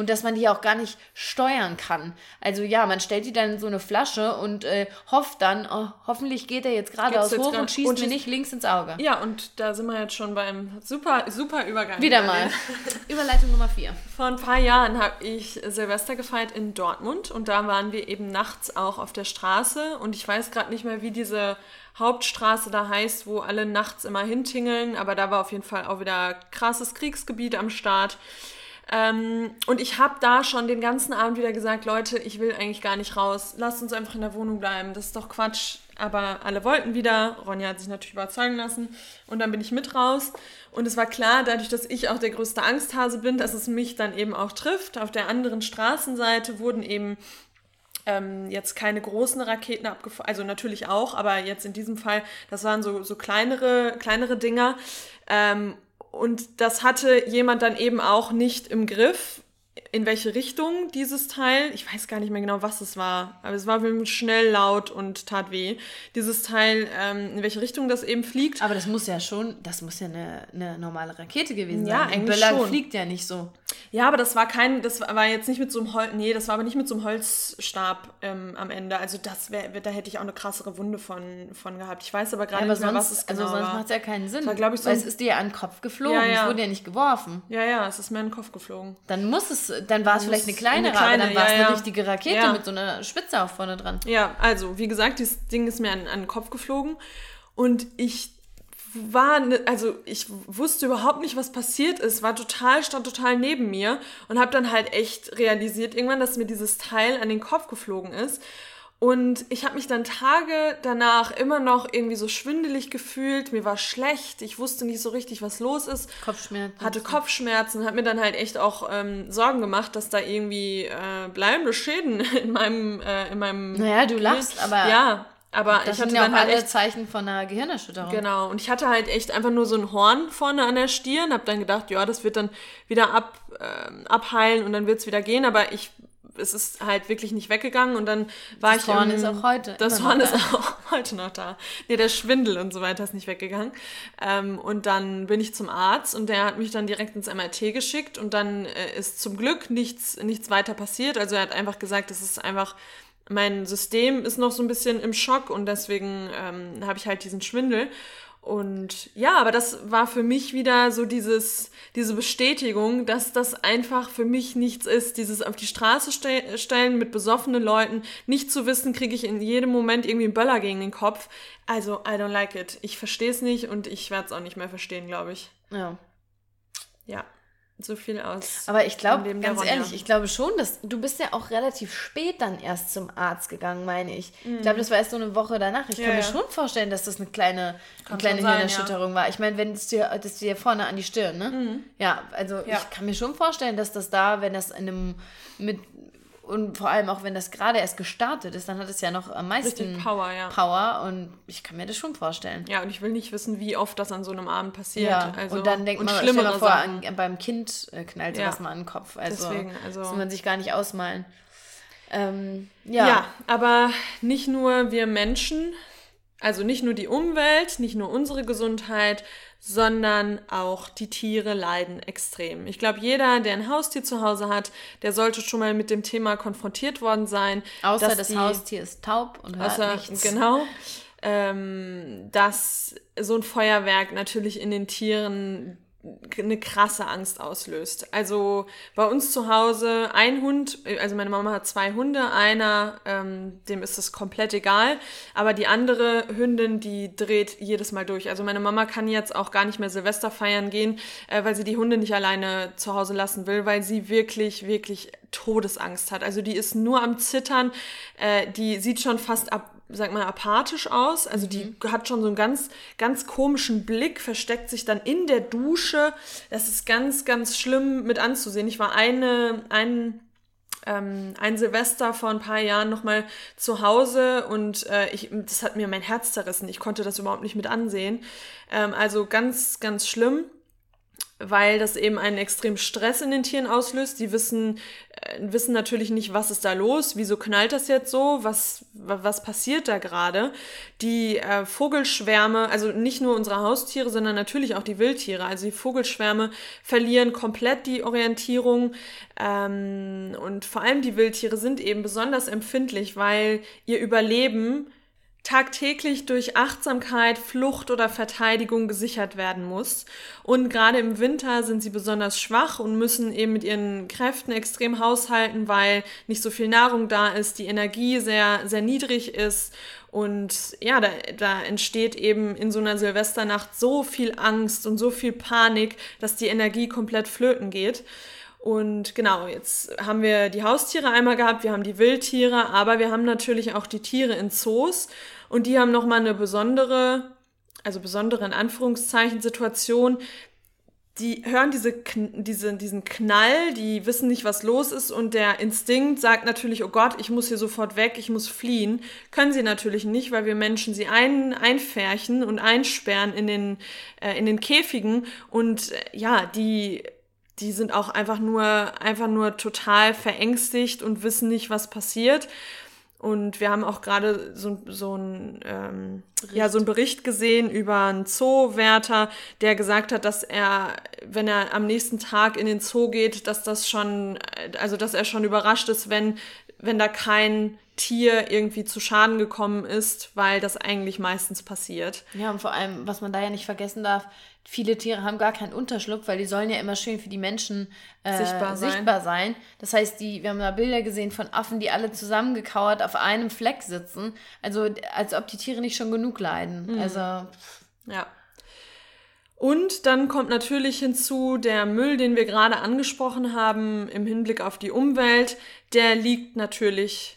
und dass man die auch gar nicht steuern kann. Also ja, man stellt die dann in so eine Flasche und äh, hofft dann, oh, hoffentlich geht er jetzt geradeaus hoch und schießt und mir nicht links ins Auge. Ja, und da sind wir jetzt schon beim super, super Übergang. Wieder mal. Überleitung Nummer vier. Vor ein paar Jahren habe ich Silvester gefeiert in Dortmund und da waren wir eben nachts auch auf der Straße und ich weiß gerade nicht mehr, wie diese Hauptstraße da heißt, wo alle nachts immer hintingeln, aber da war auf jeden Fall auch wieder krasses Kriegsgebiet am Start. Ähm, und ich habe da schon den ganzen Abend wieder gesagt, Leute, ich will eigentlich gar nicht raus. Lasst uns einfach in der Wohnung bleiben. Das ist doch Quatsch. Aber alle wollten wieder. Ronja hat sich natürlich überzeugen lassen. Und dann bin ich mit raus. Und es war klar, dadurch, dass ich auch der größte Angsthase bin, dass es mich dann eben auch trifft. Auf der anderen Straßenseite wurden eben ähm, jetzt keine großen Raketen abgefeuert, also natürlich auch, aber jetzt in diesem Fall, das waren so, so kleinere, kleinere Dinger. Ähm, und das hatte jemand dann eben auch nicht im Griff in welche Richtung dieses Teil, ich weiß gar nicht mehr genau, was es war, aber es war schnell, laut und tat weh, dieses Teil, ähm, in welche Richtung das eben fliegt. Aber das muss ja schon, das muss ja eine, eine normale Rakete gewesen ja, sein. Ja, eigentlich Böller schon. fliegt ja nicht so. Ja, aber das war kein, das war jetzt nicht mit so einem Holz, nee, das war aber nicht mit so einem Holzstab ähm, am Ende. Also das wäre, da hätte ich auch eine krassere Wunde von, von gehabt. Ich weiß aber gerade ja, nicht mehr, was es genau Also sonst macht es ja keinen Sinn. War, ich, so weil es ist dir an den Kopf geflogen, ja, ja. es wurde ja nicht geworfen. Ja, ja, es ist mir an den Kopf geflogen. Dann muss es dann war es vielleicht eine kleinere, eine kleine, aber dann war es ja, eine richtige Rakete ja. mit so einer Spitze auch vorne dran. Ja, also wie gesagt, dieses Ding ist mir an, an den Kopf geflogen und ich war, ne, also ich wusste überhaupt nicht, was passiert ist, war total, stand total neben mir und habe dann halt echt realisiert irgendwann, dass mir dieses Teil an den Kopf geflogen ist und ich habe mich dann Tage danach immer noch irgendwie so schwindelig gefühlt. Mir war schlecht. Ich wusste nicht so richtig, was los ist. Kopfschmerzen. Hatte Kopfschmerzen. Hat mir dann halt echt auch ähm, Sorgen gemacht, dass da irgendwie äh, bleibende Schäden in meinem, äh, in meinem. Naja, du lachst, aber. Ja, aber das ich hatte sind ja dann auch halt alle Zeichen von einer Gehirnerschütterung. Genau. Und ich hatte halt echt einfach nur so ein Horn vorne an der Stirn. Hab dann gedacht, ja, das wird dann wieder ab, äh, abheilen und dann wird's wieder gehen. Aber ich es ist halt wirklich nicht weggegangen und dann war das ich. Das Horn ist auch heute. Das Horn ist auch heute noch da. Nee, der Schwindel und so weiter ist nicht weggegangen. Ähm, und dann bin ich zum Arzt und der hat mich dann direkt ins MRT geschickt und dann äh, ist zum Glück nichts, nichts weiter passiert. Also er hat einfach gesagt, das ist einfach. Mein System ist noch so ein bisschen im Schock und deswegen ähm, habe ich halt diesen Schwindel. Und ja, aber das war für mich wieder so dieses, diese Bestätigung, dass das einfach für mich nichts ist. Dieses auf die Straße ste stellen mit besoffenen Leuten, nicht zu wissen, kriege ich in jedem Moment irgendwie einen Böller gegen den Kopf. Also, I don't like it. Ich verstehe es nicht und ich werde es auch nicht mehr verstehen, glaube ich. Ja. Ja so viel aus. Aber ich glaube, ganz ehrlich, ich glaube schon, dass du bist ja auch relativ spät dann erst zum Arzt gegangen, meine ich. Mhm. Ich glaube, das war erst so eine Woche danach. Ich ja, kann mir ja. schon vorstellen, dass das eine kleine, eine kleine Hirnerschütterung ja. war. Ich meine, wenn es dir, das dir vorne an die Stirn, ne? Mhm. Ja, also ich kann mir schon vorstellen, dass das da, wenn das in einem mit und vor allem auch, wenn das gerade erst gestartet ist, dann hat es ja noch am meisten Richtig Power, ja. Power. Und ich kann mir das schon vorstellen. Ja, und ich will nicht wissen, wie oft das an so einem Abend passiert. Ja, also, und dann denkt und man, stell mal vor, an, beim Kind äh, knallt ja. mal an den Kopf. Also, Deswegen, also das will man sich gar nicht ausmalen. Ähm, ja. ja, aber nicht nur wir Menschen, also nicht nur die Umwelt, nicht nur unsere Gesundheit, sondern auch die Tiere leiden extrem. Ich glaube, jeder, der ein Haustier zu Hause hat, der sollte schon mal mit dem Thema konfrontiert worden sein. Außer das die, Haustier ist taub und hört außer, nichts. Genau. Ähm, dass so ein Feuerwerk natürlich in den Tieren eine krasse Angst auslöst. Also bei uns zu Hause ein Hund, also meine Mama hat zwei Hunde, einer, ähm, dem ist es komplett egal, aber die andere Hündin, die dreht jedes Mal durch. Also meine Mama kann jetzt auch gar nicht mehr Silvester feiern gehen, äh, weil sie die Hunde nicht alleine zu Hause lassen will, weil sie wirklich, wirklich Todesangst hat. Also die ist nur am Zittern, äh, die sieht schon fast ab sag mal, apathisch aus. Also die mhm. hat schon so einen ganz, ganz komischen Blick, versteckt sich dann in der Dusche. Das ist ganz, ganz schlimm mit anzusehen. Ich war eine, ein, ähm, ein Silvester vor ein paar Jahren nochmal zu Hause und äh, ich, das hat mir mein Herz zerrissen. Ich konnte das überhaupt nicht mit ansehen. Ähm, also ganz, ganz schlimm weil das eben einen extremen Stress in den Tieren auslöst. Die wissen, äh, wissen natürlich nicht, was ist da los, wieso knallt das jetzt so, was, was passiert da gerade. Die äh, Vogelschwärme, also nicht nur unsere Haustiere, sondern natürlich auch die Wildtiere, also die Vogelschwärme verlieren komplett die Orientierung ähm, und vor allem die Wildtiere sind eben besonders empfindlich, weil ihr Überleben tagtäglich durch Achtsamkeit, Flucht oder Verteidigung gesichert werden muss. Und gerade im Winter sind sie besonders schwach und müssen eben mit ihren Kräften extrem haushalten, weil nicht so viel Nahrung da ist, die Energie sehr, sehr niedrig ist. Und ja, da, da entsteht eben in so einer Silvesternacht so viel Angst und so viel Panik, dass die Energie komplett flöten geht. Und genau, jetzt haben wir die Haustiere einmal gehabt, wir haben die Wildtiere, aber wir haben natürlich auch die Tiere in Zoos und die haben nochmal eine besondere, also besondere in Anführungszeichen Situation. Die hören diese, diese, diesen Knall, die wissen nicht, was los ist und der Instinkt sagt natürlich, oh Gott, ich muss hier sofort weg, ich muss fliehen. Können sie natürlich nicht, weil wir Menschen sie ein, einfärchen und einsperren in den, äh, in den Käfigen und äh, ja, die die sind auch einfach nur, einfach nur total verängstigt und wissen nicht, was passiert. Und wir haben auch gerade so, so, ein, ähm, ja, so einen Bericht gesehen über einen Zoowärter, der gesagt hat, dass er, wenn er am nächsten Tag in den Zoo geht, dass das schon, also dass er schon überrascht ist, wenn, wenn da kein Tier irgendwie zu Schaden gekommen ist, weil das eigentlich meistens passiert. Ja, und vor allem, was man da ja nicht vergessen darf, viele Tiere haben gar keinen Unterschlupf, weil die sollen ja immer schön für die Menschen äh, sichtbar, sein. sichtbar, sein. Das heißt, die, wir haben da Bilder gesehen von Affen, die alle zusammengekauert auf einem Fleck sitzen. Also als ob die Tiere nicht schon genug leiden. Mhm. Also ja. Und dann kommt natürlich hinzu der Müll, den wir gerade angesprochen haben im Hinblick auf die Umwelt. Der liegt natürlich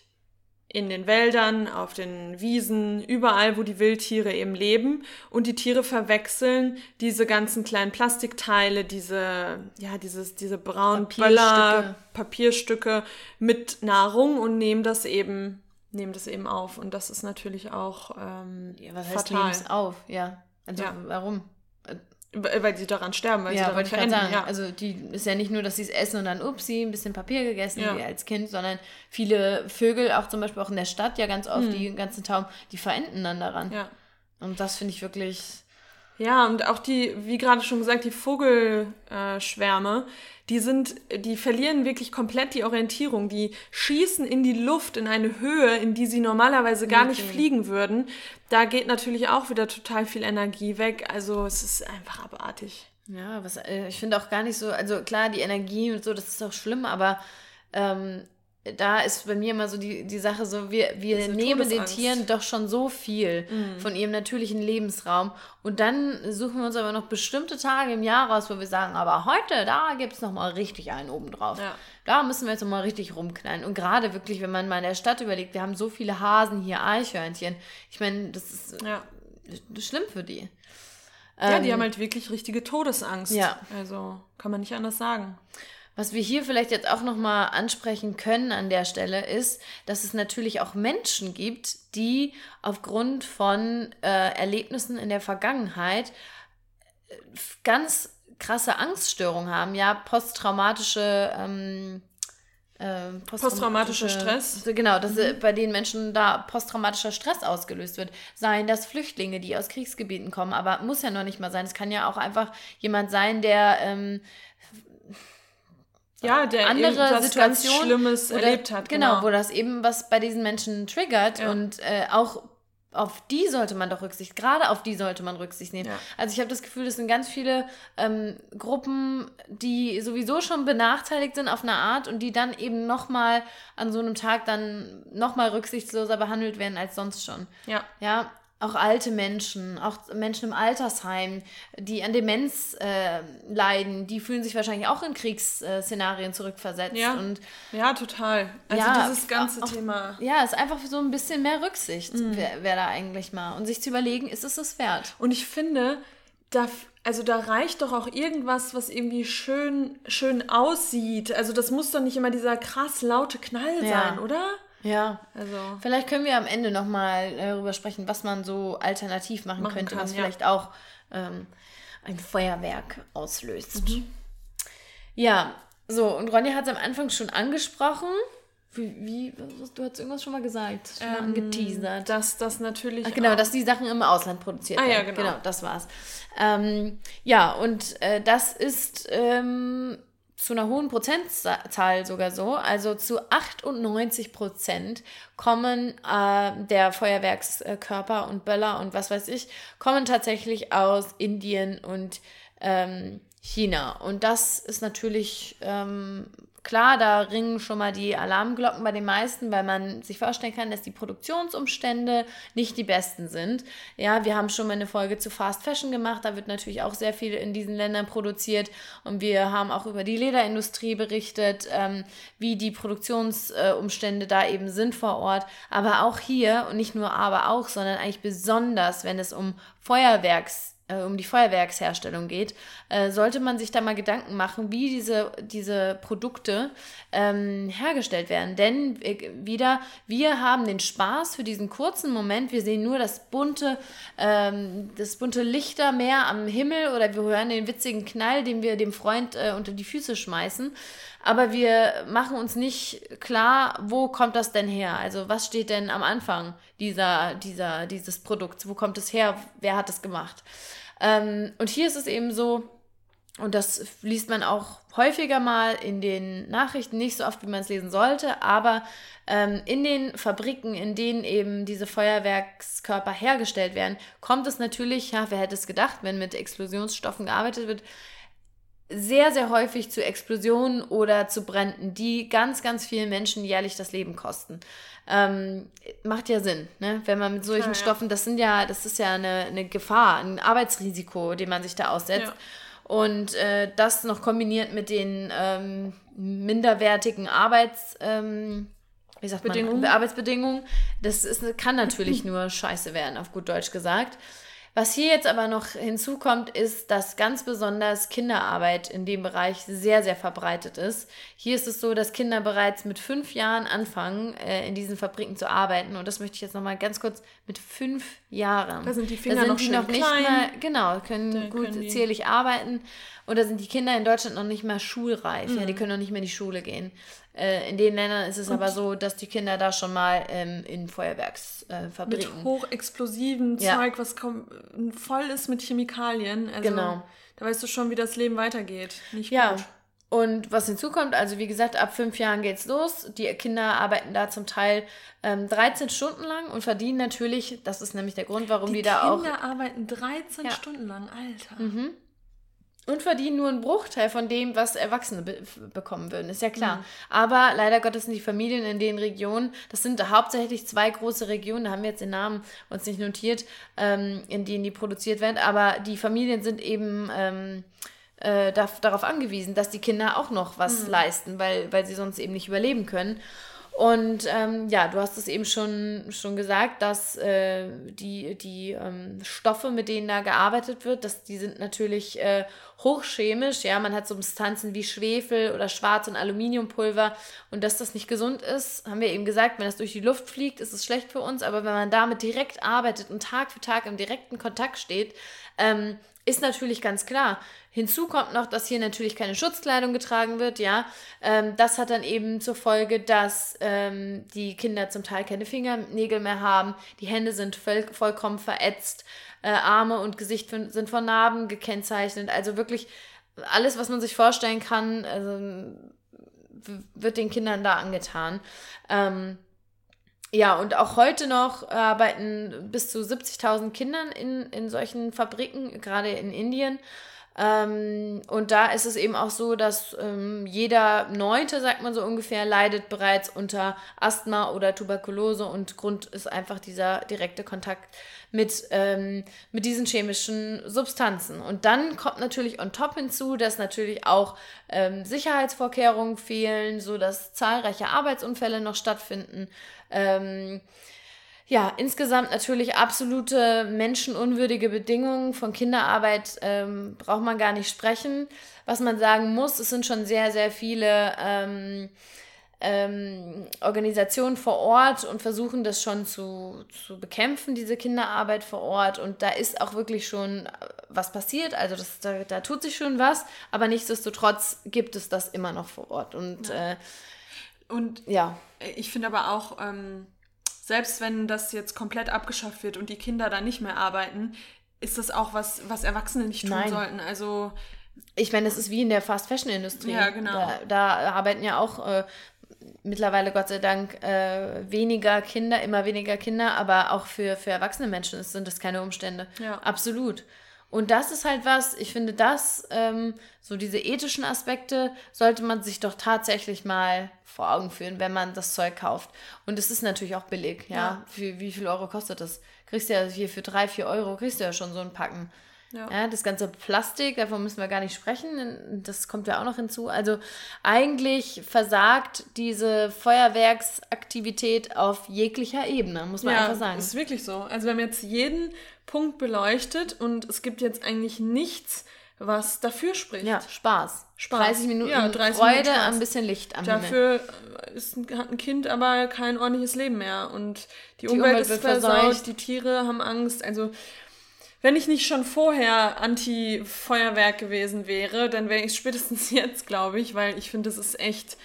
in den Wäldern, auf den Wiesen, überall, wo die Wildtiere eben leben. Und die Tiere verwechseln diese ganzen kleinen Plastikteile, diese, ja, dieses, diese braunen Papierstücke. Papierstücke mit Nahrung und nehmen das eben, nehmen das eben auf. Und das ist natürlich auch ähm, ja, was heißt fatal. auf? Ja. Also ja. warum? Weil sie daran sterben, weil ja, sie daran verändern. Ja. Also die ist ja nicht nur, dass sie es essen und dann upsi, ein bisschen Papier gegessen ja. wie als Kind, sondern viele Vögel, auch zum Beispiel auch in der Stadt ja ganz oft, mhm. die ganzen Tauben, die verenden dann daran. Ja. Und das finde ich wirklich. Ja, und auch die, wie gerade schon gesagt, die Vogelschwärme, die sind, die verlieren wirklich komplett die Orientierung. Die schießen in die Luft in eine Höhe, in die sie normalerweise gar okay. nicht fliegen würden. Da geht natürlich auch wieder total viel Energie weg. Also es ist einfach abartig. Ja, was, äh, ich finde auch gar nicht so, also klar, die Energie und so, das ist auch schlimm, aber ähm, da ist bei mir immer so die, die Sache so, wir, wir nehmen den Tieren doch schon so viel mhm. von ihrem natürlichen Lebensraum und dann suchen wir uns aber noch bestimmte Tage im Jahr raus, wo wir sagen, aber heute, da gibt es nochmal richtig einen obendrauf. Ja. Da müssen wir jetzt nochmal richtig rumknallen. Und gerade wirklich, wenn man mal in der Stadt überlegt, wir haben so viele Hasen hier, Eichhörnchen. Ich meine, das ist ja. schlimm für die. Ja, die ähm, haben halt wirklich richtige Todesangst. Ja. Also kann man nicht anders sagen. Was wir hier vielleicht jetzt auch nochmal ansprechen können an der Stelle ist, dass es natürlich auch Menschen gibt, die aufgrund von äh, Erlebnissen in der Vergangenheit äh, ganz krasse Angststörungen haben, ja, posttraumatische ähm, äh, posttraumatischer Stress. Genau, dass mhm. bei den Menschen da posttraumatischer Stress ausgelöst wird. Seien das Flüchtlinge, die aus Kriegsgebieten kommen, aber muss ja noch nicht mal sein. Es kann ja auch einfach jemand sein, der ähm, ja, der andere Situation Schlimmes oder, erlebt hat. Genau, genau, wo das eben was bei diesen Menschen triggert ja. und äh, auch auf die sollte man doch Rücksicht, gerade auf die sollte man Rücksicht nehmen. Ja. Also ich habe das Gefühl, es sind ganz viele ähm, Gruppen, die sowieso schon benachteiligt sind auf eine Art und die dann eben nochmal an so einem Tag dann nochmal rücksichtsloser behandelt werden als sonst schon. Ja. Ja, auch alte Menschen, auch Menschen im Altersheim, die an Demenz äh, leiden, die fühlen sich wahrscheinlich auch in Kriegsszenarien zurückversetzt. Ja, und ja total. Also ja, dieses ganze auch, Thema. Ja, ist einfach so ein bisschen mehr Rücksicht, mhm. wäre wär da eigentlich mal. Und sich zu überlegen, ist es das wert? Und ich finde, da, also da reicht doch auch irgendwas, was irgendwie schön, schön aussieht. Also das muss doch nicht immer dieser krass laute Knall ja. sein, oder? Ja, also. Vielleicht können wir am Ende nochmal äh, darüber sprechen, was man so alternativ machen, machen könnte, kann, was ja. vielleicht auch ähm, ein Feuerwerk auslöst. Mhm. Ja, so, und Ronja hat es am Anfang schon angesprochen. Wie, wie du hast irgendwas schon mal gesagt, schon ähm, mal angeteasert. Dass das natürlich. Ach, genau, dass die Sachen im Ausland produziert ah, werden. Ja, genau. genau, das war's. Ähm, ja, und äh, das ist ähm, zu einer hohen Prozentzahl sogar so, also zu 98 Prozent kommen äh, der Feuerwerkskörper und Böller und was weiß ich, kommen tatsächlich aus Indien und ähm, China. Und das ist natürlich ähm, Klar, da ringen schon mal die Alarmglocken bei den meisten, weil man sich vorstellen kann, dass die Produktionsumstände nicht die besten sind. Ja, wir haben schon mal eine Folge zu Fast Fashion gemacht, da wird natürlich auch sehr viel in diesen Ländern produziert und wir haben auch über die Lederindustrie berichtet, ähm, wie die Produktionsumstände da eben sind vor Ort. Aber auch hier, und nicht nur aber auch, sondern eigentlich besonders, wenn es um Feuerwerks äh, um die Feuerwerksherstellung geht, äh, sollte man sich da mal Gedanken machen, wie diese, diese Produkte ähm, hergestellt werden. Denn äh, wieder, wir haben den Spaß für diesen kurzen Moment. Wir sehen nur das bunte, ähm, das bunte Lichtermeer am Himmel oder wir hören den witzigen Knall, den wir dem Freund äh, unter die Füße schmeißen. Aber wir machen uns nicht klar, wo kommt das denn her? Also was steht denn am Anfang dieser, dieser, dieses Produkts? Wo kommt es her? Wer hat es gemacht? Ähm, und hier ist es eben so, und das liest man auch häufiger mal in den Nachrichten, nicht so oft, wie man es lesen sollte, aber ähm, in den Fabriken, in denen eben diese Feuerwerkskörper hergestellt werden, kommt es natürlich, ja, wer hätte es gedacht, wenn mit Explosionsstoffen gearbeitet wird, sehr, sehr häufig zu Explosionen oder zu Bränden, die ganz, ganz vielen Menschen jährlich das Leben kosten. Ähm, macht ja Sinn, ne? Wenn man mit solchen ja, Stoffen, das sind ja, das ist ja eine, eine Gefahr, ein Arbeitsrisiko, dem man sich da aussetzt. Ja. Und äh, das noch kombiniert mit den ähm, minderwertigen Arbeits, ähm, wie sagt Bedingungen. man, Arbeitsbedingungen, das ist, kann natürlich nur scheiße werden, auf gut Deutsch gesagt. Was hier jetzt aber noch hinzukommt, ist, dass ganz besonders Kinderarbeit in dem Bereich sehr, sehr verbreitet ist. Hier ist es so, dass Kinder bereits mit fünf Jahren anfangen, äh, in diesen Fabriken zu arbeiten. Und das möchte ich jetzt nochmal ganz kurz mit fünf Jahren. Da sind die Finger da sind noch, die noch nicht klein. mal, genau, können da gut können zierlich arbeiten. Oder sind die Kinder in Deutschland noch nicht mal schulreif? Mhm. Ja, die mhm. können noch nicht mehr in die Schule gehen. Äh, in den Ländern ist es und aber so, dass die Kinder da schon mal ähm, in Feuerwerksfabriken. Äh, mit hochexplosiven ja. Zeug, was voll ist mit Chemikalien. Also, genau. Da weißt du schon, wie das Leben weitergeht. Nicht ja. gut. Und was hinzukommt, also wie gesagt, ab fünf Jahren geht's los. Die Kinder arbeiten da zum Teil ähm, 13 Stunden lang und verdienen natürlich, das ist nämlich der Grund, warum die, die da auch. Die Kinder arbeiten 13 ja. Stunden lang, Alter. Mhm. Und verdienen nur einen Bruchteil von dem, was Erwachsene be bekommen würden, ist ja klar. Mhm. Aber leider Gottes sind die Familien in den Regionen, das sind hauptsächlich zwei große Regionen, da haben wir jetzt den Namen uns nicht notiert, ähm, in denen die produziert werden, aber die Familien sind eben. Ähm, äh, darauf angewiesen, dass die Kinder auch noch was mhm. leisten, weil, weil sie sonst eben nicht überleben können. Und ähm, ja, du hast es eben schon, schon gesagt, dass äh, die, die ähm, Stoffe, mit denen da gearbeitet wird, dass die sind natürlich äh, hochchemisch. Ja, man hat Substanzen wie Schwefel oder Schwarz- und Aluminiumpulver. Und dass das nicht gesund ist, haben wir eben gesagt, wenn das durch die Luft fliegt, ist es schlecht für uns. Aber wenn man damit direkt arbeitet und Tag für Tag im direkten Kontakt steht, ähm, ist natürlich ganz klar. Hinzu kommt noch, dass hier natürlich keine Schutzkleidung getragen wird, ja. Ähm, das hat dann eben zur Folge, dass ähm, die Kinder zum Teil keine Fingernägel mehr haben, die Hände sind voll, vollkommen verätzt, äh, Arme und Gesicht sind von Narben gekennzeichnet. Also wirklich alles, was man sich vorstellen kann, also, wird den Kindern da angetan. Ähm, ja, und auch heute noch arbeiten bis zu 70.000 Kindern in, in solchen Fabriken, gerade in Indien. Ähm, und da ist es eben auch so, dass ähm, jeder Neunte, sagt man so ungefähr, leidet bereits unter Asthma oder Tuberkulose und Grund ist einfach dieser direkte Kontakt mit, ähm, mit diesen chemischen Substanzen. Und dann kommt natürlich on top hinzu, dass natürlich auch ähm, Sicherheitsvorkehrungen fehlen, so dass zahlreiche Arbeitsunfälle noch stattfinden. Ähm, ja, insgesamt natürlich absolute menschenunwürdige Bedingungen. Von Kinderarbeit ähm, braucht man gar nicht sprechen. Was man sagen muss, es sind schon sehr, sehr viele ähm, ähm, Organisationen vor Ort und versuchen das schon zu, zu bekämpfen, diese Kinderarbeit vor Ort. Und da ist auch wirklich schon was passiert. Also das, da, da tut sich schon was, aber nichtsdestotrotz gibt es das immer noch vor Ort. Und, ja. äh, und ja. Ich finde aber auch, ähm, selbst wenn das jetzt komplett abgeschafft wird und die Kinder da nicht mehr arbeiten, ist das auch was, was Erwachsene nicht tun Nein. sollten. Also ich meine, es ist wie in der Fast Fashion Industrie. Ja, genau. Da, da arbeiten ja auch äh, mittlerweile Gott sei Dank äh, weniger Kinder, immer weniger Kinder, aber auch für, für erwachsene Menschen sind das keine Umstände. Ja. Absolut. Und das ist halt was, ich finde, das, ähm, so diese ethischen Aspekte, sollte man sich doch tatsächlich mal vor Augen führen, wenn man das Zeug kauft. Und es ist natürlich auch billig, ja. ja. Für, wie viel Euro kostet das? Kriegst du ja hier für drei, vier Euro, kriegst du ja schon so ein Packen. Ja. ja. das ganze Plastik, davon müssen wir gar nicht sprechen, das kommt ja auch noch hinzu. Also eigentlich versagt diese Feuerwerksaktivität auf jeglicher Ebene, muss man ja, einfach sagen. ist wirklich so. Also wir haben jetzt jeden Punkt beleuchtet und es gibt jetzt eigentlich nichts, was dafür spricht. Ja, Spaß. Spaß. 30 Minuten ja, 30 Freude, Minuten ein bisschen Licht am Dafür Himmel. Ist, hat ein Kind aber kein ordentliches Leben mehr und die, die Umwelt, Umwelt, ist versaut, die Tiere haben Angst. Also wenn ich nicht schon vorher Anti-Feuerwerk gewesen wäre, dann wäre ich spätestens jetzt, glaube ich, weil ich finde, das ist echt.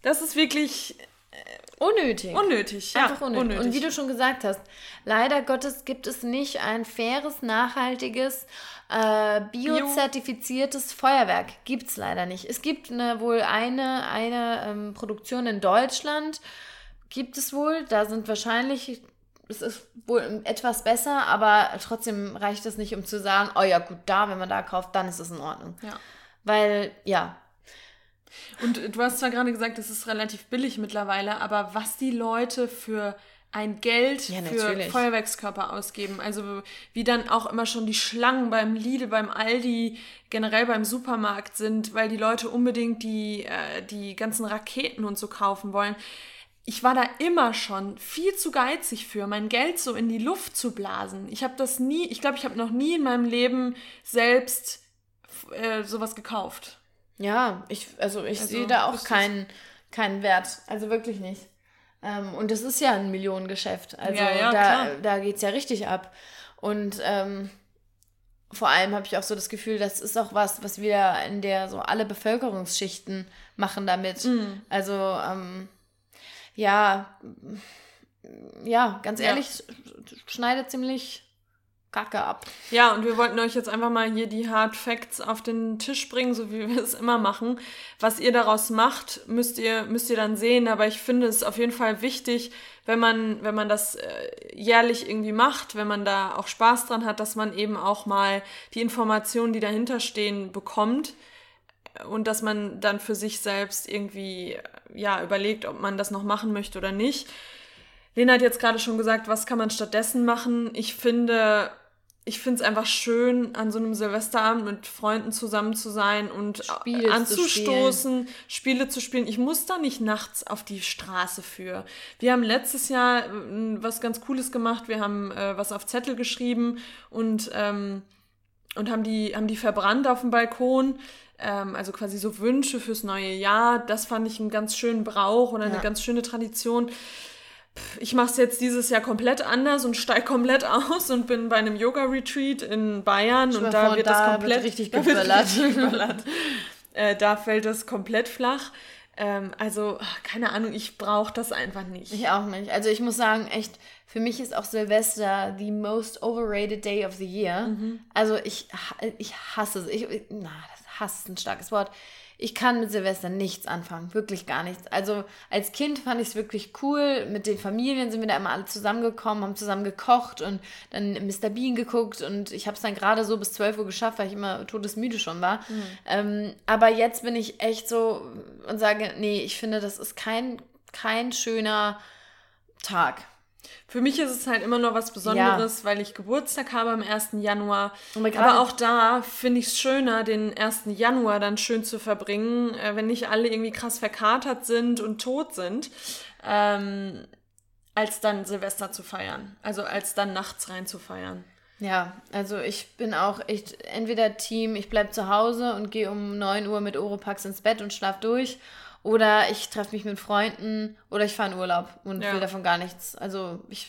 Das ist wirklich Unnötig. Unnötig, ja. Einfach unnötig. unnötig. Und wie du schon gesagt hast, leider Gottes gibt es nicht ein faires, nachhaltiges, äh, biozertifiziertes Bio. Feuerwerk. Gibt es leider nicht. Es gibt eine, wohl eine, eine ähm, Produktion in Deutschland, gibt es wohl. Da sind wahrscheinlich, es ist wohl etwas besser, aber trotzdem reicht es nicht, um zu sagen, oh ja, gut, da, wenn man da kauft, dann ist es in Ordnung. Ja. Weil, ja, und du hast zwar gerade gesagt, es ist relativ billig mittlerweile, aber was die Leute für ein Geld ja, für Feuerwerkskörper ausgeben. Also wie dann auch immer schon die Schlangen beim Lidl, beim Aldi, generell beim Supermarkt sind, weil die Leute unbedingt die, äh, die ganzen Raketen und so kaufen wollen. Ich war da immer schon viel zu geizig für, mein Geld so in die Luft zu blasen. Ich habe das nie, ich glaube, ich habe noch nie in meinem Leben selbst äh, sowas gekauft. Ja, ich, also ich also, sehe da auch keinen, keinen Wert. Also wirklich nicht. Ähm, und das ist ja ein Millionengeschäft. Also ja, ja, da, da geht es ja richtig ab. Und ähm, vor allem habe ich auch so das Gefühl, das ist auch was, was wir in der so alle Bevölkerungsschichten machen damit. Mhm. Also, ähm, ja, ja, ganz ehrlich, ja. schneidet ziemlich Kacke ab. Ja, und wir wollten euch jetzt einfach mal hier die Hard Facts auf den Tisch bringen, so wie wir es immer machen. Was ihr daraus macht, müsst ihr, müsst ihr dann sehen. Aber ich finde es auf jeden Fall wichtig, wenn man, wenn man das äh, jährlich irgendwie macht, wenn man da auch Spaß dran hat, dass man eben auch mal die Informationen, die dahinter stehen, bekommt. Und dass man dann für sich selbst irgendwie, ja, überlegt, ob man das noch machen möchte oder nicht. Lena hat jetzt gerade schon gesagt, was kann man stattdessen machen? Ich finde, ich finde es einfach schön, an so einem Silvesterabend mit Freunden zusammen zu sein und Spiele anzustoßen, zu Spiele zu spielen. Ich muss da nicht nachts auf die Straße für. Wir haben letztes Jahr äh, was ganz Cooles gemacht. Wir haben äh, was auf Zettel geschrieben und, ähm, und haben, die, haben die verbrannt auf dem Balkon. Ähm, also quasi so Wünsche fürs neue Jahr. Das fand ich einen ganz schönen Brauch und eine ja. ganz schöne Tradition ich mache es jetzt dieses Jahr komplett anders und steige komplett aus und bin bei einem Yoga-Retreat in Bayern und da wird da das komplett wird richtig geböllert. äh, da fällt das komplett flach. Ähm, also, keine Ahnung, ich brauche das einfach nicht. Ich auch nicht. Also ich muss sagen, echt, für mich ist auch Silvester the most overrated day of the year. Mhm. Also ich, ich hasse es. Ich, na, das Hass ist ein starkes Wort ich kann mit Silvester nichts anfangen, wirklich gar nichts. Also als Kind fand ich es wirklich cool. Mit den Familien sind wir da immer alle zusammengekommen, haben zusammen gekocht und dann Mr. Bean geguckt und ich habe es dann gerade so bis 12 Uhr geschafft, weil ich immer todesmüde schon war. Mhm. Ähm, aber jetzt bin ich echt so und sage, nee, ich finde, das ist kein, kein schöner Tag. Für mich ist es halt immer noch was Besonderes, ja. weil ich Geburtstag habe am 1. Januar. Aber auch da finde ich es schöner, den 1. Januar dann schön zu verbringen, äh, wenn nicht alle irgendwie krass verkatert sind und tot sind, ähm, als dann Silvester zu feiern. Also als dann nachts rein zu feiern. Ja, also ich bin auch echt entweder Team, ich bleibe zu Hause und gehe um 9 Uhr mit Oropax ins Bett und schlaf durch oder ich treffe mich mit Freunden oder ich fahre in Urlaub und ja. will davon gar nichts. Also ich,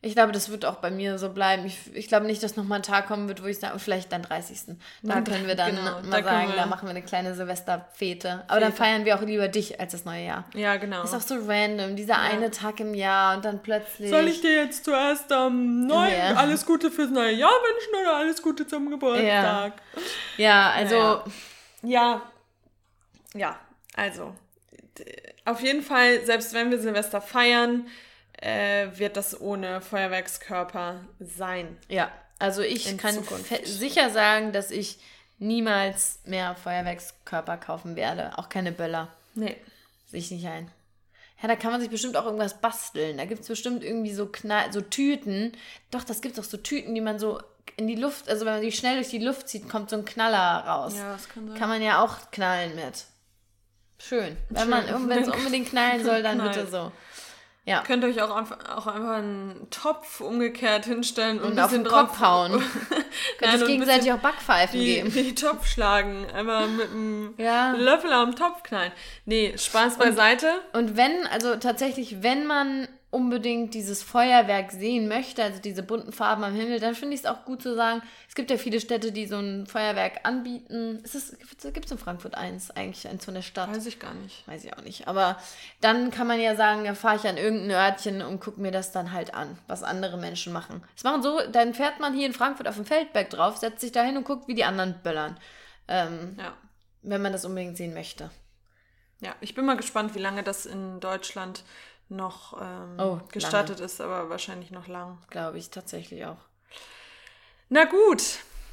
ich glaube, das wird auch bei mir so bleiben. Ich, ich glaube nicht, dass nochmal ein Tag kommen wird, wo ich sage, vielleicht dann 30. Da können wir dann genau, mal da sagen, da machen wir eine kleine Silvesterfete. Aber Fete. dann feiern wir auch lieber dich als das neue Jahr. Ja, genau. Ist auch so random, dieser ja. eine Tag im Jahr und dann plötzlich. Soll ich dir jetzt zuerst am ähm, ja. alles Gute fürs neue Jahr wünschen oder alles Gute zum Geburtstag? Ja, ja also. Ja. Ja, also, auf jeden Fall, selbst wenn wir Silvester feiern, äh, wird das ohne Feuerwerkskörper sein. Ja, also ich kann sicher sagen, dass ich niemals mehr Feuerwerkskörper kaufen werde. Auch keine Böller. Nee. Sehe ich nicht ein. Ja, da kann man sich bestimmt auch irgendwas basteln. Da gibt es bestimmt irgendwie so Knall, so Tüten. Doch, das gibt es doch so Tüten, die man so in die Luft, also wenn man die schnell durch die Luft zieht, kommt so ein Knaller raus. Ja, das kann sein. Kann man ja auch knallen mit. Schön. Wenn man es unbedingt knallen soll, dann bitte so. Ja. Könnt ihr euch auch einfach, auch einfach einen Topf umgekehrt hinstellen und, und auf den Kopf hauen. Könnt euch gegenseitig auch Backpfeifen die, geben. Die Topf schlagen. Einmal mit einem ja. Löffel am Topf knallen. Nee, Spaß beiseite. Und, und wenn, also tatsächlich, wenn man unbedingt dieses Feuerwerk sehen möchte, also diese bunten Farben am Himmel, dann finde ich es auch gut zu sagen, es gibt ja viele Städte, die so ein Feuerwerk anbieten. Gibt es in Frankfurt eins, eigentlich eins von der Stadt? Weiß ich gar nicht. Weiß ich auch nicht. Aber dann kann man ja sagen, da fahre ich an irgendein Örtchen und gucke mir das dann halt an, was andere Menschen machen. Das machen so, dann fährt man hier in Frankfurt auf dem Feldberg drauf, setzt sich da hin und guckt, wie die anderen böllern. Ähm, ja. Wenn man das unbedingt sehen möchte. Ja, ich bin mal gespannt, wie lange das in Deutschland noch ähm, oh, gestattet lange. ist, aber wahrscheinlich noch lang. Glaube ich tatsächlich auch. Na gut,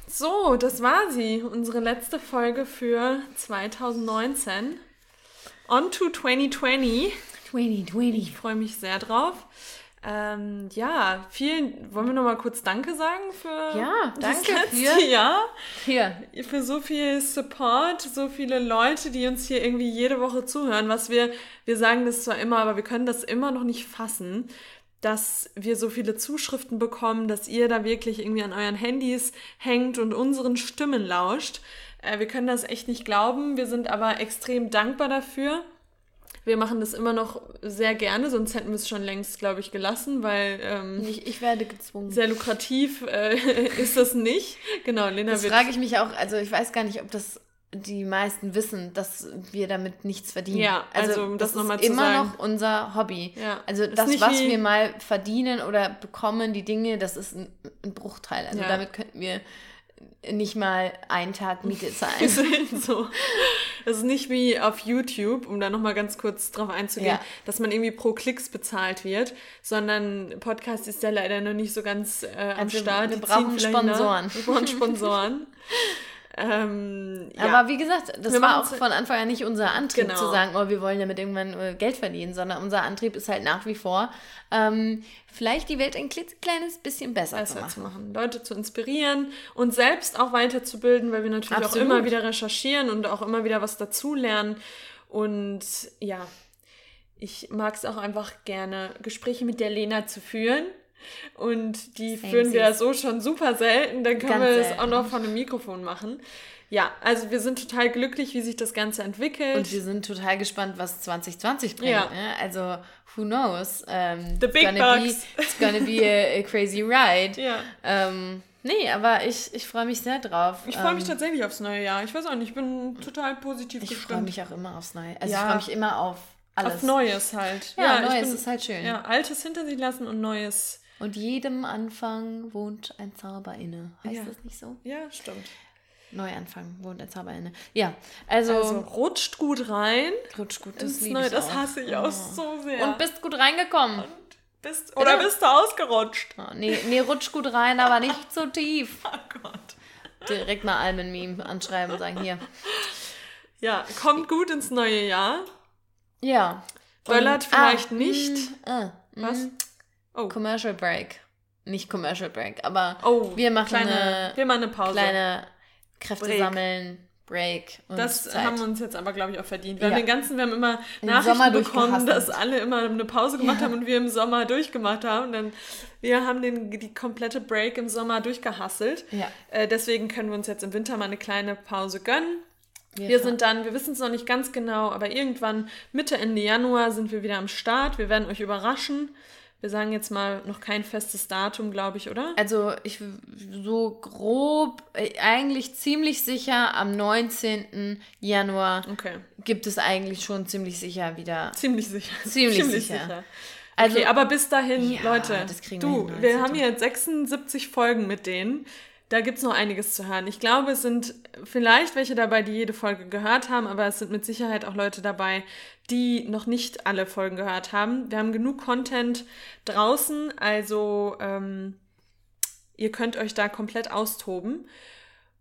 so, das war sie, unsere letzte Folge für 2019. On to 2020. 2020. Ich freue mich sehr drauf. Ähm, ja, vielen, wollen wir noch mal kurz Danke sagen für ja, danke das letzte für, Jahr? Hier. Für so viel Support, so viele Leute, die uns hier irgendwie jede Woche zuhören, was wir, wir sagen das zwar immer, aber wir können das immer noch nicht fassen, dass wir so viele Zuschriften bekommen, dass ihr da wirklich irgendwie an euren Handys hängt und unseren Stimmen lauscht. Äh, wir können das echt nicht glauben, wir sind aber extrem dankbar dafür. Wir machen das immer noch sehr gerne, sonst hätten wir es schon längst, glaube ich, gelassen, weil ähm, ich, ich werde gezwungen. Sehr lukrativ äh, ist das nicht. Genau, Lena Das frage ich mich auch, also ich weiß gar nicht, ob das die meisten wissen, dass wir damit nichts verdienen. Ja, also, also das, das ist immer sagen. noch unser Hobby. Ja, also das, was wir mal verdienen oder bekommen, die Dinge, das ist ein, ein Bruchteil. Also ja. damit könnten wir nicht mal einen Tag Miete zahlen. so. Das ist nicht wie auf YouTube, um da nochmal ganz kurz drauf einzugehen, ja. dass man irgendwie pro Klicks bezahlt wird, sondern Podcast ist ja leider noch nicht so ganz äh, am also Start. Wir brauchen Sponsoren. Wir brauchen Sponsoren. Ähm, ja. Aber wie gesagt, das wir war auch von Anfang an nicht unser Antrieb genau. zu sagen, oh, wir wollen damit irgendwann äh, Geld verdienen, sondern unser Antrieb ist halt nach wie vor, ähm, vielleicht die Welt ein kleines bisschen besser, besser zu, machen. zu, machen. Leute zu inspirieren und selbst auch weiterzubilden, weil wir natürlich Absolut. auch immer wieder recherchieren und auch immer wieder was dazulernen. Und ja, ich mag es auch einfach gerne, Gespräche mit der Lena zu führen. Und die Same führen wir ja so schon super selten. Dann können Ganz wir das auch noch von einem Mikrofon machen. Ja, also wir sind total glücklich, wie sich das Ganze entwickelt. Und wir sind total gespannt, was 2020 bringt. Ja. Ne? Also, who knows? Um, The big gonna bucks. Be, it's gonna be a, a crazy ride. Ja. Um, nee, aber ich, ich freue mich sehr drauf. Ich freue mich um, tatsächlich aufs neue Jahr. Ich weiß auch nicht, ich bin total positiv ich gestimmt. Ich freue mich auch immer aufs neue. Also ja. ich freue mich immer auf alles. Auf Neues halt. Ja, ja Neues ist halt schön. Ja, Altes hinter sich lassen und Neues und jedem Anfang wohnt ein Zauber inne. Heißt ja. das nicht so? Ja, stimmt. Neuanfang wohnt ein Zauber inne. Ja, also, also rutscht gut rein. Rutscht gut, das liebe ich Das auch. hasse ich auch oh. so sehr. Und bist gut reingekommen. Und bist, oder Bitte? bist du ausgerutscht? Oh, nee, nee, rutsch gut rein, aber nicht so tief. Oh Gott. Direkt mal Almen-Meme anschreiben und sagen, hier. Ja, kommt gut ins neue Jahr. Ja. Böllert vielleicht ah, nicht. Mh, äh, Was? Oh. Commercial Break. Nicht Commercial Break, aber oh, wir machen kleine, eine, wir machen eine Pause. Kleine Kräfte Break. sammeln, Break. das Zeit. haben wir uns jetzt aber, glaube ich, auch verdient. Wir ja. haben den ganzen, wir haben immer den Nachrichten bekommen, dass alle immer eine Pause gemacht ja. haben und wir im Sommer durchgemacht haben. Und dann, wir haben den, die komplette Break im Sommer durchgehasselt. Ja. Äh, deswegen können wir uns jetzt im Winter mal eine kleine Pause gönnen. Wir, wir sind dann, wir wissen es noch nicht ganz genau, aber irgendwann Mitte, Ende Januar sind wir wieder am Start. Wir werden euch überraschen. Wir sagen jetzt mal noch kein festes Datum, glaube ich, oder? Also ich so grob, äh, eigentlich ziemlich sicher am 19. Januar okay. gibt es eigentlich schon ziemlich sicher wieder. Ziemlich sicher. Ziemlich, ziemlich sicher. sicher. Also, okay, aber bis dahin, ja, Leute, du, wir, wir haben jetzt 76 Folgen mit denen. Da gibt es noch einiges zu hören. Ich glaube, es sind vielleicht welche dabei, die jede Folge gehört haben, aber es sind mit Sicherheit auch Leute dabei, die noch nicht alle Folgen gehört haben. Wir haben genug Content draußen, also ähm, ihr könnt euch da komplett austoben.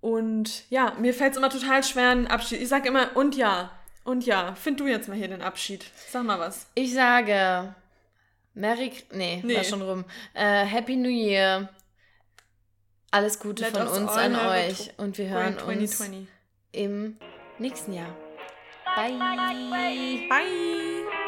Und ja, mir fällt es immer total schwer, einen Abschied. Ich sage immer, und ja, und ja. Find du jetzt mal hier den Abschied. Sag mal was. Ich sage, Merry, nee, nee. war schon rum. Äh, Happy New Year. Alles Gute Let von uns an euch und wir hören uns im nächsten Jahr. Bye. Bye.